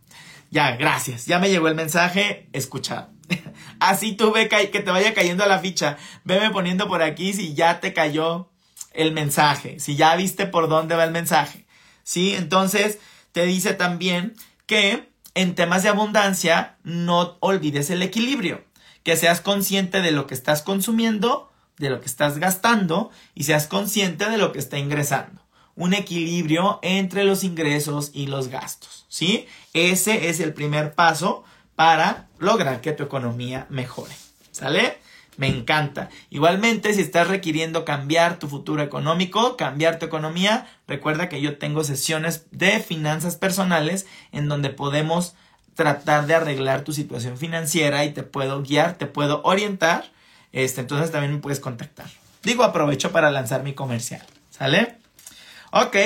Speaker 1: Ya, gracias. Ya me llegó el mensaje. Escucha. Así tú ve que te vaya cayendo la ficha. Veme poniendo por aquí si ya te cayó el mensaje. Si ya viste por dónde va el mensaje. ¿Sí? Entonces te dice también que en temas de abundancia, no olvides el equilibrio, que seas consciente de lo que estás consumiendo, de lo que estás gastando y seas consciente de lo que está ingresando. Un equilibrio entre los ingresos y los gastos, ¿sí? Ese es el primer paso para lograr que tu economía mejore, ¿sale? Me encanta. Igualmente, si estás requiriendo cambiar tu futuro económico, cambiar tu economía, recuerda que yo tengo sesiones de finanzas personales en donde podemos tratar de arreglar tu situación financiera y te puedo guiar, te puedo orientar. Este, entonces también me puedes contactar. Digo, aprovecho para lanzar mi comercial. ¿Sale? Ok.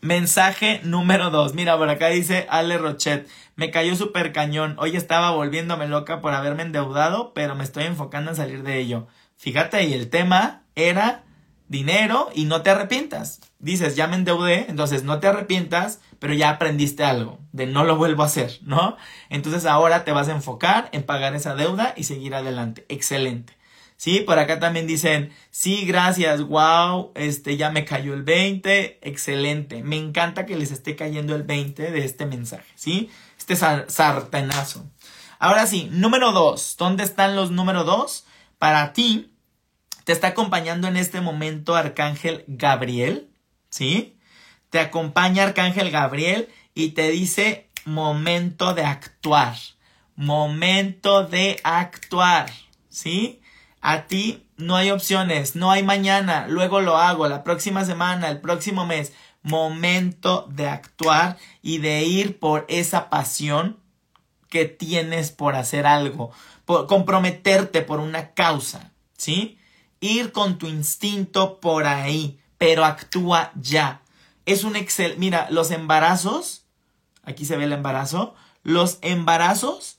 Speaker 1: Mensaje número dos. Mira, por acá dice Ale Rochet. Me cayó súper cañón. Hoy estaba volviéndome loca por haberme endeudado, pero me estoy enfocando en salir de ello. Fíjate, y el tema era dinero y no te arrepientas. Dices, ya me endeudé, entonces no te arrepientas, pero ya aprendiste algo de no lo vuelvo a hacer, ¿no? Entonces ahora te vas a enfocar en pagar esa deuda y seguir adelante. Excelente. Sí, por acá también dicen, sí, gracias, wow, este ya me cayó el 20, excelente. Me encanta que les esté cayendo el 20 de este mensaje, ¿sí? Este sartenazo. Ahora sí, número 2. ¿Dónde están los número 2? Para ti, te está acompañando en este momento Arcángel Gabriel, ¿sí? Te acompaña Arcángel Gabriel y te dice momento de actuar. Momento de actuar, ¿sí? A ti no hay opciones, no hay mañana, luego lo hago, la próxima semana, el próximo mes. Momento de actuar y de ir por esa pasión que tienes por hacer algo, por comprometerte por una causa, ¿sí? Ir con tu instinto por ahí, pero actúa ya. Es un excel, mira, los embarazos, aquí se ve el embarazo, los embarazos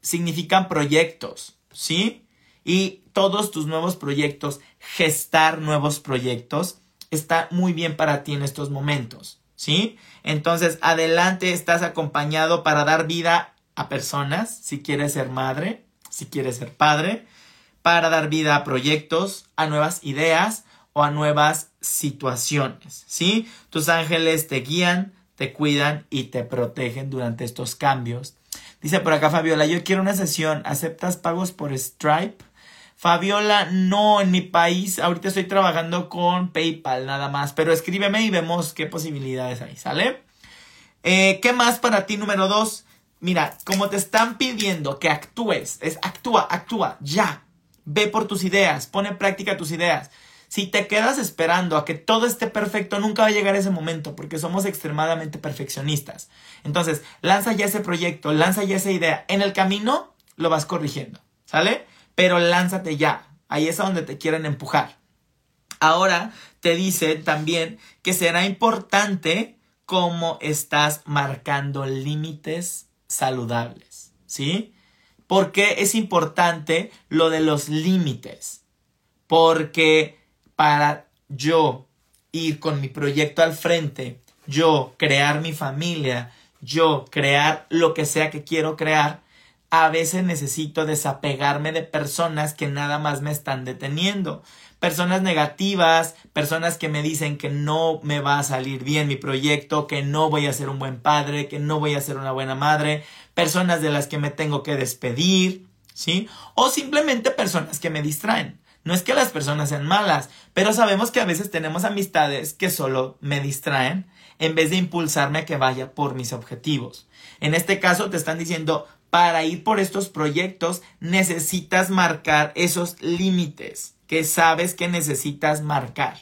Speaker 1: significan proyectos, ¿sí? y todos tus nuevos proyectos, gestar nuevos proyectos, está muy bien para ti en estos momentos, ¿sí? Entonces, adelante estás acompañado para dar vida a personas, si quieres ser madre, si quieres ser padre, para dar vida a proyectos, a nuevas ideas o a nuevas situaciones, ¿sí? Tus ángeles te guían, te cuidan y te protegen durante estos cambios. Dice por acá Fabiola, yo quiero una sesión, ¿aceptas pagos por Stripe? Fabiola, no, en mi país ahorita estoy trabajando con PayPal nada más, pero escríbeme y vemos qué posibilidades hay, ¿sale? Eh, ¿Qué más para ti número dos? Mira, como te están pidiendo que actúes, es actúa, actúa, ya. Ve por tus ideas, pone en práctica tus ideas. Si te quedas esperando a que todo esté perfecto, nunca va a llegar ese momento, porque somos extremadamente perfeccionistas. Entonces, lanza ya ese proyecto, lanza ya esa idea. En el camino lo vas corrigiendo, ¿sale? pero lánzate ya. Ahí es donde te quieren empujar. Ahora te dice también que será importante cómo estás marcando límites saludables, ¿sí? Porque es importante lo de los límites? Porque para yo ir con mi proyecto al frente, yo crear mi familia, yo crear lo que sea que quiero crear, a veces necesito desapegarme de personas que nada más me están deteniendo. Personas negativas, personas que me dicen que no me va a salir bien mi proyecto, que no voy a ser un buen padre, que no voy a ser una buena madre, personas de las que me tengo que despedir, ¿sí? O simplemente personas que me distraen. No es que las personas sean malas, pero sabemos que a veces tenemos amistades que solo me distraen en vez de impulsarme a que vaya por mis objetivos. En este caso te están diciendo, para ir por estos proyectos necesitas marcar esos límites que sabes que necesitas marcar.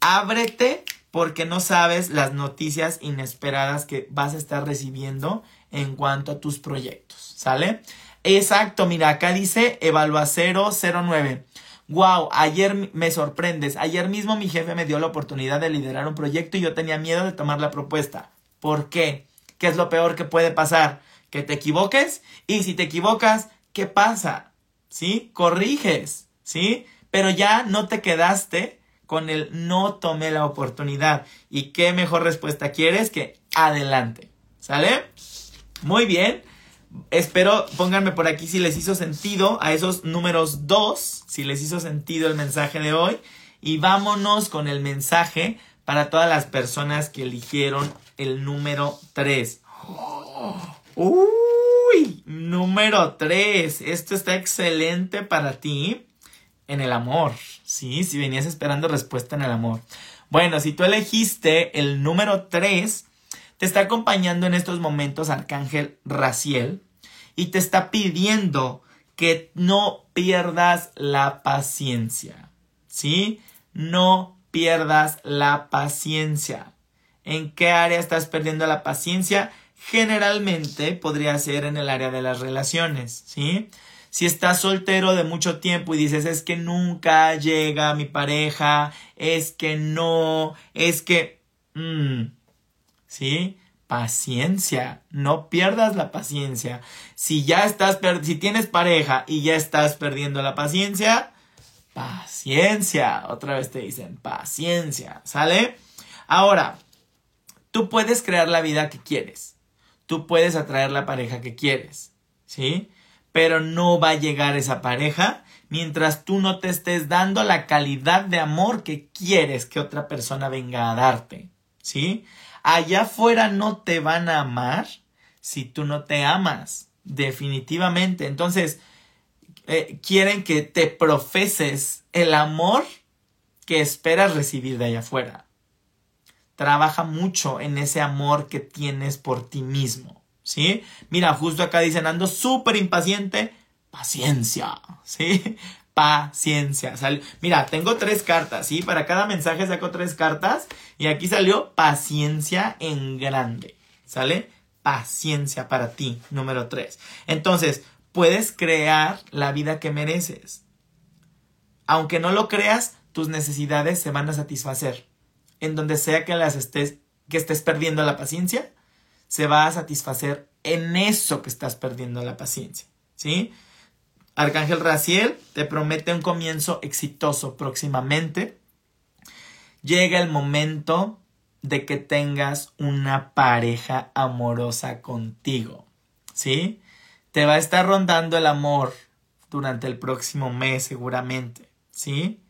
Speaker 1: Ábrete porque no sabes las noticias inesperadas que vas a estar recibiendo en cuanto a tus proyectos, ¿sale? Exacto, mira, acá dice Evaluacero 09. Wow, ayer me sorprendes. Ayer mismo mi jefe me dio la oportunidad de liderar un proyecto y yo tenía miedo de tomar la propuesta. ¿Por qué? ¿Qué es lo peor que puede pasar? que te equivoques y si te equivocas, ¿qué pasa? ¿Sí? Corriges, ¿sí? Pero ya no te quedaste con el no tomé la oportunidad. ¿Y qué mejor respuesta quieres que adelante? ¿Sale? Muy bien. Espero pónganme por aquí si les hizo sentido a esos números 2, si les hizo sentido el mensaje de hoy. Y vámonos con el mensaje para todas las personas que eligieron el número 3. Uy, número 3. Esto está excelente para ti en el amor. Sí, si venías esperando respuesta en el amor. Bueno, si tú elegiste el número 3, te está acompañando en estos momentos Arcángel Raciel y te está pidiendo que no pierdas la paciencia. ¿Sí? No pierdas la paciencia. ¿En qué área estás perdiendo la paciencia? generalmente podría ser en el área de las relaciones, ¿sí? Si estás soltero de mucho tiempo y dices es que nunca llega mi pareja, es que no, es que... Mm, ¿Sí? Paciencia, no pierdas la paciencia. Si ya estás, si tienes pareja y ya estás perdiendo la paciencia, paciencia. Otra vez te dicen paciencia, ¿sale? Ahora, tú puedes crear la vida que quieres. Tú puedes atraer la pareja que quieres, ¿sí? Pero no va a llegar esa pareja mientras tú no te estés dando la calidad de amor que quieres que otra persona venga a darte. ¿Sí? Allá afuera no te van a amar si tú no te amas. Definitivamente. Entonces, eh, quieren que te profeses el amor que esperas recibir de allá afuera. Trabaja mucho en ese amor que tienes por ti mismo. ¿Sí? Mira, justo acá dicen, ando súper impaciente, paciencia, ¿sí? Paciencia. Mira, tengo tres cartas, ¿sí? Para cada mensaje saco tres cartas y aquí salió paciencia en grande, ¿sale? Paciencia para ti, número tres. Entonces, puedes crear la vida que mereces. Aunque no lo creas, tus necesidades se van a satisfacer. En donde sea que las estés, que estés perdiendo la paciencia, se va a satisfacer en eso que estás perdiendo la paciencia, ¿sí? Arcángel Raciel te promete un comienzo exitoso próximamente. Llega el momento de que tengas una pareja amorosa contigo, ¿sí? Te va a estar rondando el amor durante el próximo mes seguramente, ¿sí?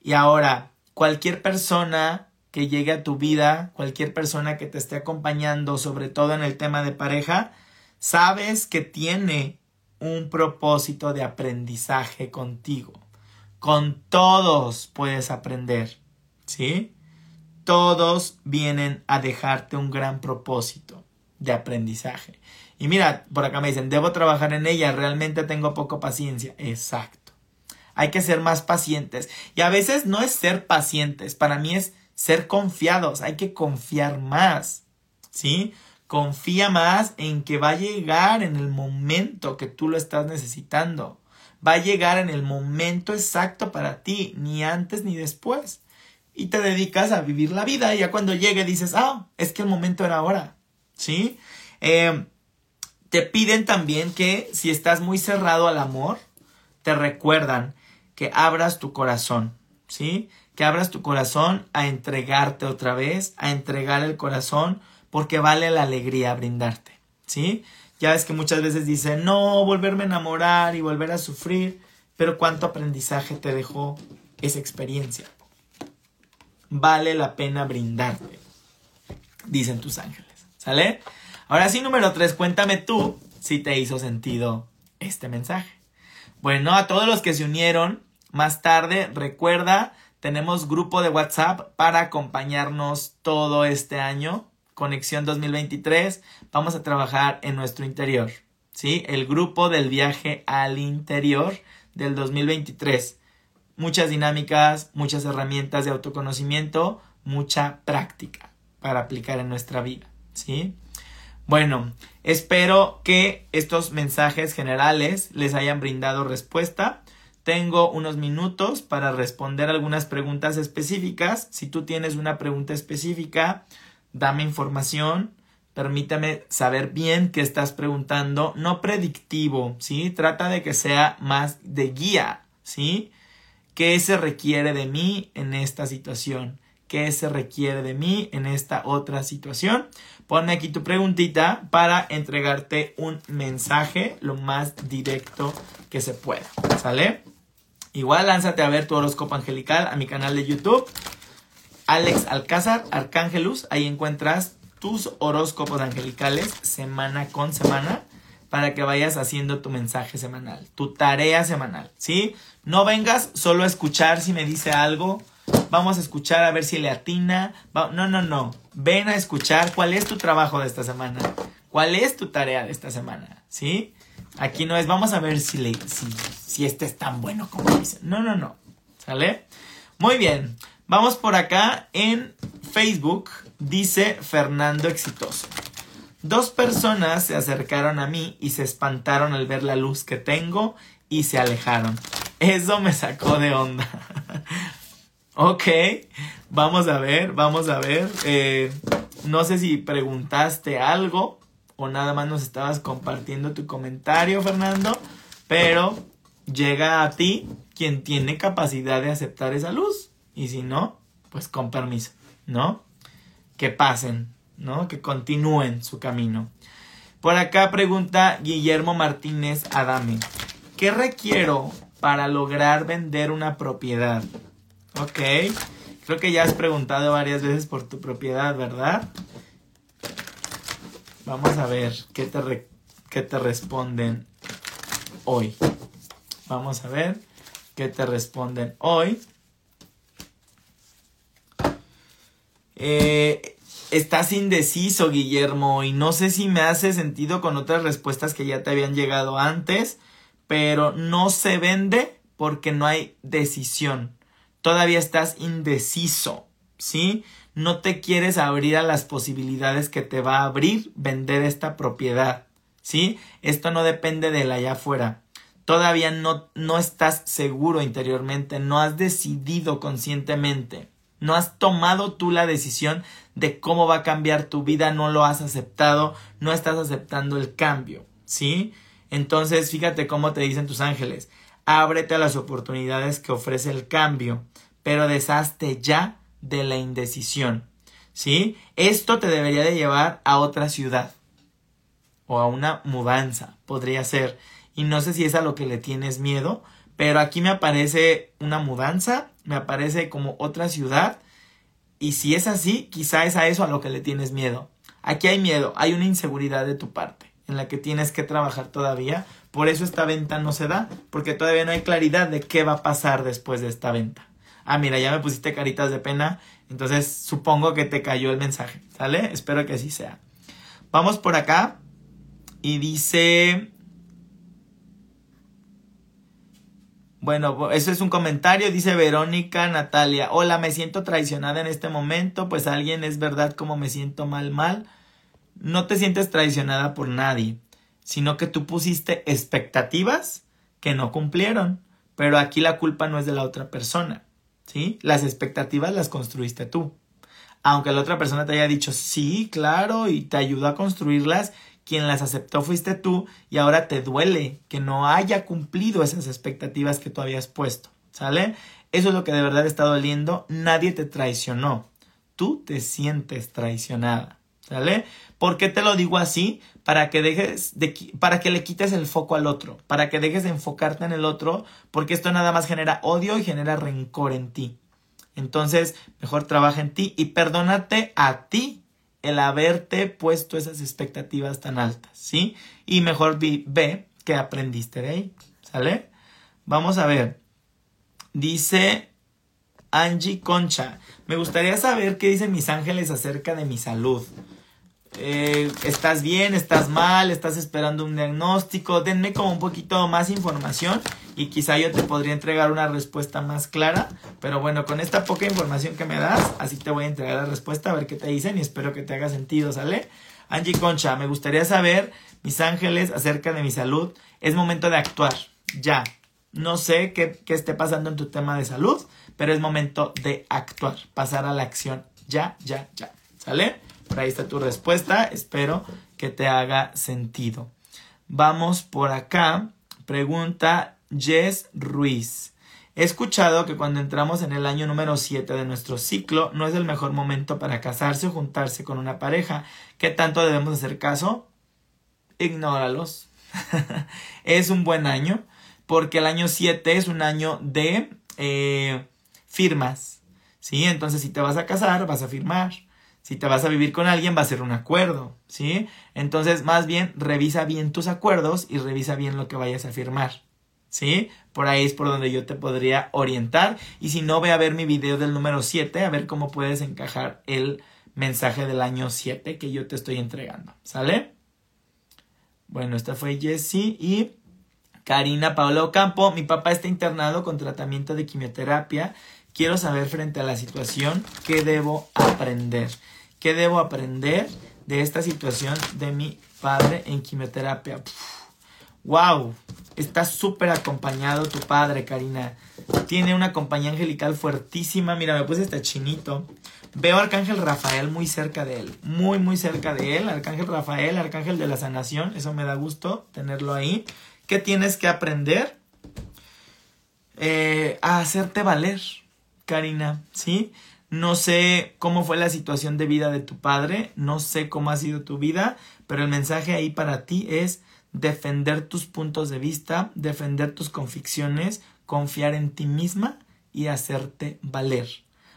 Speaker 1: Y ahora, cualquier persona que llegue a tu vida, cualquier persona que te esté acompañando, sobre todo en el tema de pareja, sabes que tiene un propósito de aprendizaje contigo. Con todos puedes aprender, ¿sí? Todos vienen a dejarte un gran propósito de aprendizaje. Y mira, por acá me dicen, debo trabajar en ella, realmente tengo poco paciencia. Exacto. Hay que ser más pacientes. Y a veces no es ser pacientes, para mí es ser confiados, hay que confiar más, ¿sí? Confía más en que va a llegar en el momento que tú lo estás necesitando. Va a llegar en el momento exacto para ti, ni antes ni después. Y te dedicas a vivir la vida y ya cuando llegue dices, ah, es que el momento era ahora, ¿sí? Eh, te piden también que si estás muy cerrado al amor, te recuerdan que abras tu corazón, ¿sí? Que abras tu corazón a entregarte otra vez, a entregar el corazón, porque vale la alegría brindarte, ¿sí? Ya ves que muchas veces dicen, no, volverme a enamorar y volver a sufrir, pero cuánto aprendizaje te dejó esa experiencia. Vale la pena brindarte, dicen tus ángeles, ¿sale? Ahora sí, número tres, cuéntame tú si te hizo sentido este mensaje. Bueno, a todos los que se unieron más tarde, recuerda tenemos grupo de WhatsApp para acompañarnos todo este año. Conexión 2023. Vamos a trabajar en nuestro interior. ¿Sí? El grupo del viaje al interior del 2023. Muchas dinámicas, muchas herramientas de autoconocimiento, mucha práctica para aplicar en nuestra vida. ¿Sí? Bueno, espero que estos mensajes generales les hayan brindado respuesta. Tengo unos minutos para responder algunas preguntas específicas. Si tú tienes una pregunta específica, dame información. Permítame saber bien qué estás preguntando. No predictivo, ¿sí? Trata de que sea más de guía, ¿sí? ¿Qué se requiere de mí en esta situación? ¿Qué se requiere de mí en esta otra situación? Ponme aquí tu preguntita para entregarte un mensaje lo más directo que se pueda. ¿Sale? Igual lánzate a ver tu horóscopo angelical a mi canal de YouTube. Alex Alcázar, Arcángelus. Ahí encuentras tus horóscopos angelicales semana con semana para que vayas haciendo tu mensaje semanal, tu tarea semanal, ¿sí? No vengas solo a escuchar si me dice algo. Vamos a escuchar a ver si le atina. No, no, no. Ven a escuchar cuál es tu trabajo de esta semana. ¿Cuál es tu tarea de esta semana? ¿Sí? Aquí no es, vamos a ver si, le, si, si este es tan bueno como dicen. No, no, no. ¿Sale? Muy bien. Vamos por acá en Facebook. Dice Fernando Exitoso. Dos personas se acercaron a mí y se espantaron al ver la luz que tengo y se alejaron. Eso me sacó de onda. ok, vamos a ver, vamos a ver. Eh, no sé si preguntaste algo o nada más nos estabas compartiendo tu comentario, Fernando, pero llega a ti quien tiene capacidad de aceptar esa luz. Y si no, pues con permiso, ¿no? Que pasen, ¿no? Que continúen su camino. Por acá pregunta Guillermo Martínez Adame. ¿Qué requiero para lograr vender una propiedad? Ok, creo que ya has preguntado varias veces por tu propiedad, ¿verdad? Vamos a ver qué te, qué te responden hoy. Vamos a ver qué te responden hoy. Eh, estás indeciso, Guillermo, y no sé si me hace sentido con otras respuestas que ya te habían llegado antes, pero no se vende porque no hay decisión. Todavía estás indeciso, ¿sí? No te quieres abrir a las posibilidades que te va a abrir vender esta propiedad, ¿sí? Esto no depende de la allá afuera. Todavía no, no estás seguro interiormente, no has decidido conscientemente. No has tomado tú la decisión de cómo va a cambiar tu vida, no lo has aceptado, no estás aceptando el cambio, ¿sí? Entonces, fíjate cómo te dicen tus ángeles, ábrete a las oportunidades que ofrece el cambio, pero deshazte ya de la indecisión, ¿sí? Esto te debería de llevar a otra ciudad o a una mudanza, podría ser, y no sé si es a lo que le tienes miedo, pero aquí me aparece una mudanza, me aparece como otra ciudad. Y si es así, quizá es a eso a lo que le tienes miedo. Aquí hay miedo, hay una inseguridad de tu parte en la que tienes que trabajar todavía. Por eso esta venta no se da, porque todavía no hay claridad de qué va a pasar después de esta venta. Ah, mira, ya me pusiste caritas de pena, entonces supongo que te cayó el mensaje, ¿sale? Espero que así sea. Vamos por acá y dice Bueno, eso es un comentario, dice Verónica Natalia. Hola, me siento traicionada en este momento, pues alguien es verdad como me siento mal, mal. No te sientes traicionada por nadie, sino que tú pusiste expectativas que no cumplieron. Pero aquí la culpa no es de la otra persona, ¿sí? Las expectativas las construiste tú. Aunque la otra persona te haya dicho sí, claro, y te ayudó a construirlas, quien las aceptó fuiste tú y ahora te duele que no haya cumplido esas expectativas que tú habías puesto, ¿sale? Eso es lo que de verdad está doliendo, nadie te traicionó, tú te sientes traicionada, ¿sale? ¿Por qué te lo digo así? Para que dejes de, para que le quites el foco al otro, para que dejes de enfocarte en el otro, porque esto nada más genera odio y genera rencor en ti. Entonces, mejor trabaja en ti y perdónate a ti el haberte puesto esas expectativas tan altas, ¿sí? Y mejor ve que aprendiste de ahí, ¿sale? Vamos a ver. Dice Angie Concha, me gustaría saber qué dicen mis ángeles acerca de mi salud. Eh, ¿Estás bien? ¿Estás mal? ¿Estás esperando un diagnóstico? Denme como un poquito más información y quizá yo te podría entregar una respuesta más clara. Pero bueno, con esta poca información que me das, así te voy a entregar la respuesta a ver qué te dicen y espero que te haga sentido, ¿sale? Angie Concha, me gustaría saber, mis ángeles, acerca de mi salud. Es momento de actuar, ya. No sé qué, qué esté pasando en tu tema de salud, pero es momento de actuar, pasar a la acción, ya, ya, ya. ¿Sale? Por ahí está tu respuesta. Espero que te haga sentido. Vamos por acá. Pregunta Jess Ruiz. He escuchado que cuando entramos en el año número 7 de nuestro ciclo no es el mejor momento para casarse o juntarse con una pareja. ¿Qué tanto debemos hacer caso? Ignóralos. es un buen año porque el año 7 es un año de eh, firmas. ¿Sí? Entonces si te vas a casar, vas a firmar. Si te vas a vivir con alguien, va a ser un acuerdo, ¿sí? Entonces, más bien, revisa bien tus acuerdos y revisa bien lo que vayas a firmar, ¿sí? Por ahí es por donde yo te podría orientar. Y si no, ve a ver mi video del número 7, a ver cómo puedes encajar el mensaje del año 7 que yo te estoy entregando, ¿sale? Bueno, esta fue Jessie y Karina Paola Ocampo. Mi papá está internado con tratamiento de quimioterapia. Quiero saber frente a la situación qué debo aprender. ¿Qué debo aprender de esta situación de mi padre en quimioterapia. ¡Wow! Está súper acompañado tu padre, Karina. Tiene una compañía angelical fuertísima. Mira, me puse este chinito. Veo Arcángel Rafael muy cerca de él. Muy, muy cerca de él. Arcángel Rafael, Arcángel de la Sanación. Eso me da gusto tenerlo ahí. ¿Qué tienes que aprender? Eh, a hacerte valer, Karina, ¿sí? No sé cómo fue la situación de vida de tu padre, no sé cómo ha sido tu vida, pero el mensaje ahí para ti es defender tus puntos de vista, defender tus convicciones, confiar en ti misma y hacerte valer.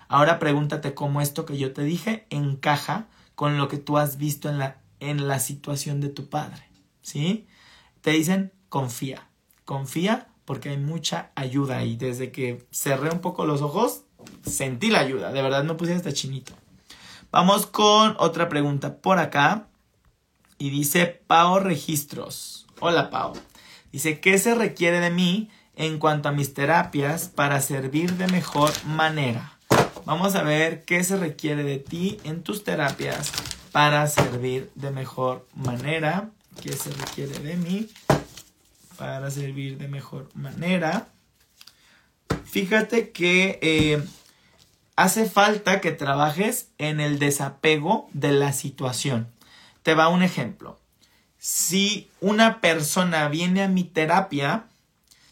Speaker 1: Ahora pregúntate cómo esto que yo te dije encaja con lo que tú has visto en la, en la situación de tu padre. ¿Sí? Te dicen confía, confía porque hay mucha ayuda y desde que cerré un poco los ojos sentí la ayuda, de verdad me puse hasta chinito. Vamos con otra pregunta por acá y dice Pao Registros. Hola Pao. Dice, ¿qué se requiere de mí en cuanto a mis terapias para servir de mejor manera? Vamos a ver qué se requiere de ti en tus terapias para servir de mejor manera. ¿Qué se requiere de mí para servir de mejor manera. Fíjate que eh, hace falta que trabajes en el desapego de la situación. Te va un ejemplo. Si una persona viene a mi terapia,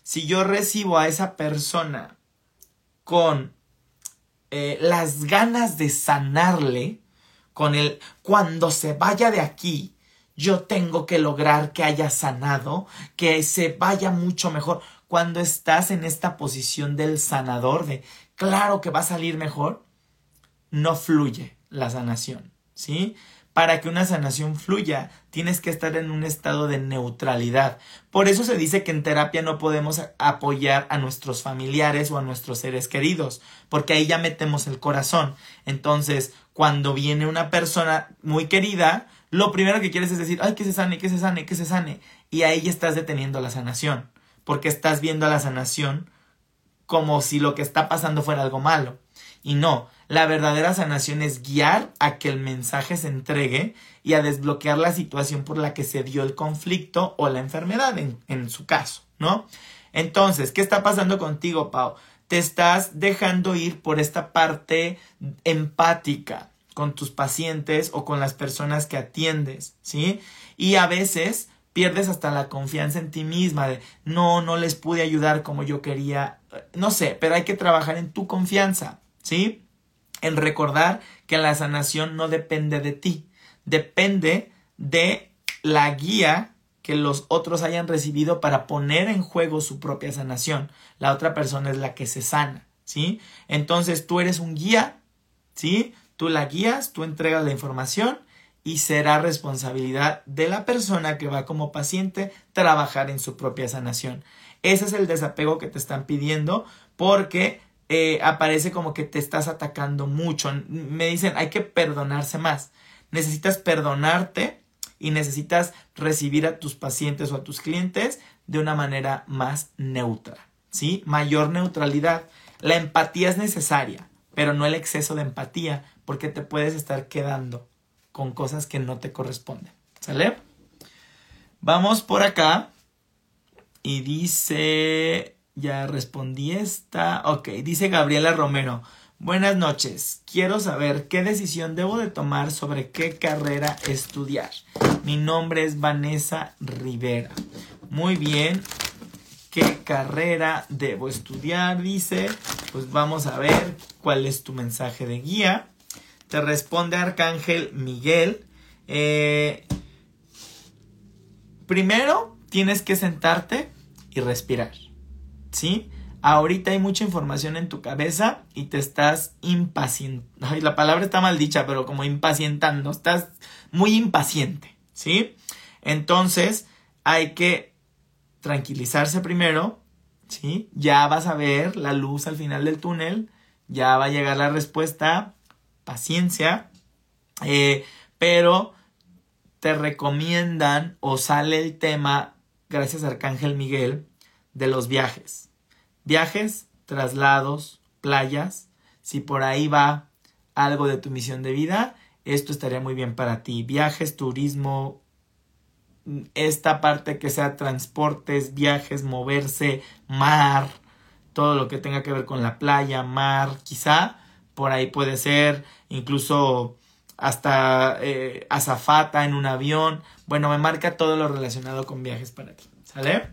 Speaker 1: si yo recibo a esa persona con eh, las ganas de sanarle, con el cuando se vaya de aquí, yo tengo que lograr que haya sanado, que se vaya mucho mejor. Cuando estás en esta posición del sanador, de claro que va a salir mejor, no fluye la sanación, ¿sí? Para que una sanación fluya, tienes que estar en un estado de neutralidad. Por eso se dice que en terapia no podemos apoyar a nuestros familiares o a nuestros seres queridos, porque ahí ya metemos el corazón. Entonces, cuando viene una persona muy querida, lo primero que quieres es decir, ay, que se sane, que se sane, que se sane. Y ahí ya estás deteniendo la sanación, porque estás viendo a la sanación como si lo que está pasando fuera algo malo. Y no, la verdadera sanación es guiar a que el mensaje se entregue y a desbloquear la situación por la que se dio el conflicto o la enfermedad en, en su caso, ¿no? Entonces, ¿qué está pasando contigo, Pau? Te estás dejando ir por esta parte empática, con tus pacientes o con las personas que atiendes, ¿sí? Y a veces pierdes hasta la confianza en ti misma de no, no les pude ayudar como yo quería, no sé, pero hay que trabajar en tu confianza, ¿sí? En recordar que la sanación no depende de ti, depende de la guía que los otros hayan recibido para poner en juego su propia sanación. La otra persona es la que se sana, ¿sí? Entonces tú eres un guía, ¿sí? Tú la guías, tú entregas la información y será responsabilidad de la persona que va como paciente trabajar en su propia sanación. Ese es el desapego que te están pidiendo porque eh, aparece como que te estás atacando mucho. Me dicen, hay que perdonarse más. Necesitas perdonarte y necesitas recibir a tus pacientes o a tus clientes de una manera más neutra, ¿sí? Mayor neutralidad. La empatía es necesaria, pero no el exceso de empatía, porque te puedes estar quedando con cosas que no te corresponden. ¿Sale? Vamos por acá. Y dice, ya respondí esta. Ok, dice Gabriela Romero. Buenas noches. Quiero saber qué decisión debo de tomar sobre qué carrera estudiar. Mi nombre es Vanessa Rivera. Muy bien. ¿Qué carrera debo estudiar? Dice. Pues vamos a ver cuál es tu mensaje de guía. Te responde Arcángel Miguel. Eh, primero tienes que sentarte y respirar. ¿Sí? Ahorita hay mucha información en tu cabeza y te estás impacientando. La palabra está mal dicha, pero como impacientando. Estás muy impaciente. ¿Sí? Entonces hay que tranquilizarse primero. ¿Sí? Ya vas a ver la luz al final del túnel. Ya va a llegar la respuesta paciencia, eh, pero te recomiendan o sale el tema, gracias Arcángel Miguel, de los viajes. Viajes, traslados, playas, si por ahí va algo de tu misión de vida, esto estaría muy bien para ti. Viajes, turismo, esta parte que sea transportes, viajes, moverse, mar, todo lo que tenga que ver con la playa, mar, quizá por ahí puede ser, incluso hasta eh, azafata en un avión. Bueno, me marca todo lo relacionado con viajes para ti. ¿Sale?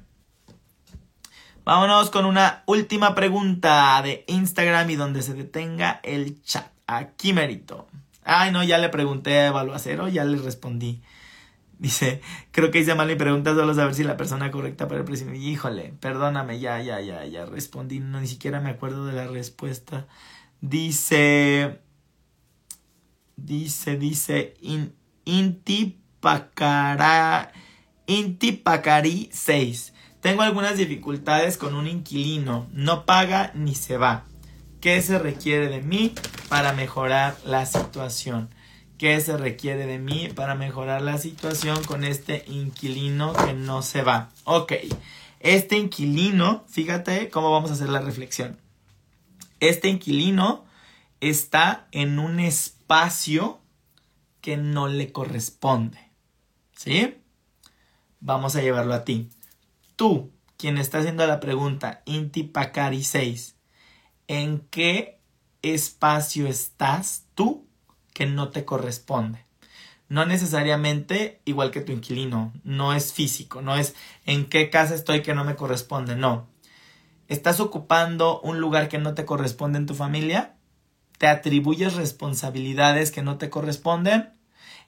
Speaker 1: Vámonos con una última pregunta de Instagram y donde se detenga el chat. Aquí merito. Ay, no, ya le pregunté a Evaluacero, ya le respondí. Dice, creo que hice mal mi pregunta, solo saber si la persona correcta para el presidente. Híjole, perdóname, ya, ya, ya, ya respondí, no, ni siquiera me acuerdo de la respuesta. Dice, dice, dice, in, Inti Pacari 6. Tengo algunas dificultades con un inquilino, no paga ni se va. ¿Qué se requiere de mí para mejorar la situación? ¿Qué se requiere de mí para mejorar la situación con este inquilino que no se va? Ok, este inquilino, fíjate cómo vamos a hacer la reflexión. Este inquilino está en un espacio que no le corresponde. ¿Sí? Vamos a llevarlo a ti. Tú, quien está haciendo la pregunta, Inti Pacari 6, ¿en qué espacio estás tú que no te corresponde? No necesariamente igual que tu inquilino, no es físico, no es en qué casa estoy que no me corresponde, no. ¿Estás ocupando un lugar que no te corresponde en tu familia? ¿Te atribuyes responsabilidades que no te corresponden?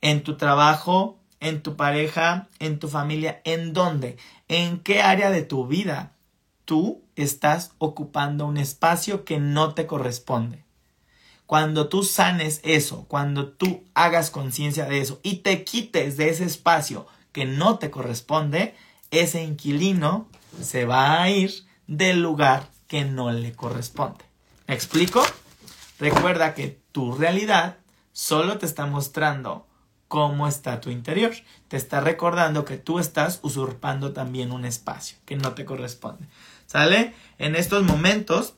Speaker 1: ¿En tu trabajo? ¿En tu pareja? ¿En tu familia? ¿En dónde? ¿En qué área de tu vida tú estás ocupando un espacio que no te corresponde? Cuando tú sanes eso, cuando tú hagas conciencia de eso y te quites de ese espacio que no te corresponde, ese inquilino se va a ir del lugar que no le corresponde. ¿Me explico? Recuerda que tu realidad solo te está mostrando cómo está tu interior. Te está recordando que tú estás usurpando también un espacio que no te corresponde. ¿Sale? En estos momentos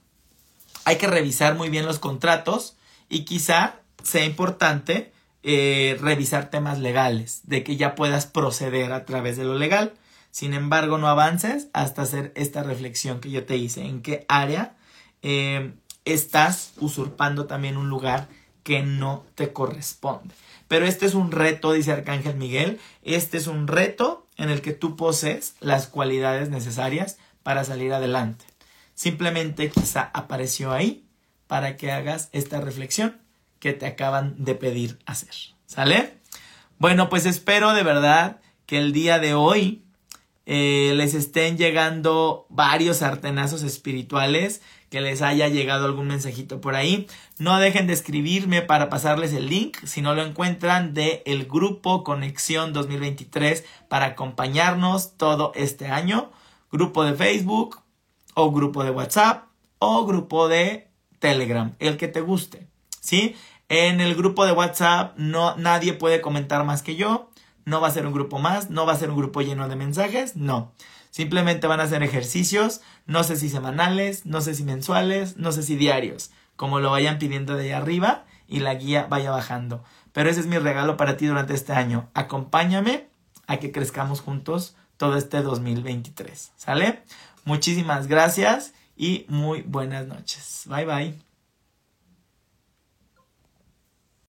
Speaker 1: hay que revisar muy bien los contratos y quizá sea importante eh, revisar temas legales, de que ya puedas proceder a través de lo legal. Sin embargo, no avances hasta hacer esta reflexión que yo te hice, en qué área eh, estás usurpando también un lugar que no te corresponde. Pero este es un reto, dice Arcángel Miguel, este es un reto en el que tú posees las cualidades necesarias para salir adelante. Simplemente quizá apareció ahí para que hagas esta reflexión que te acaban de pedir hacer. ¿Sale? Bueno, pues espero de verdad que el día de hoy eh, les estén llegando varios artenazos espirituales, que les haya llegado algún mensajito por ahí. No dejen de escribirme para pasarles el link, si no lo encuentran, de el grupo Conexión 2023 para acompañarnos todo este año. Grupo de Facebook o grupo de WhatsApp o grupo de Telegram, el que te guste. ¿Sí? En el grupo de WhatsApp no nadie puede comentar más que yo no va a ser un grupo más, no va a ser un grupo lleno de mensajes, no. Simplemente van a ser ejercicios, no sé si semanales, no sé si mensuales, no sé si diarios, como lo vayan pidiendo de ahí arriba y la guía vaya bajando. Pero ese es mi regalo para ti durante este año. Acompáñame a que crezcamos juntos todo este 2023. ¿Sale? Muchísimas gracias y muy buenas noches. Bye bye.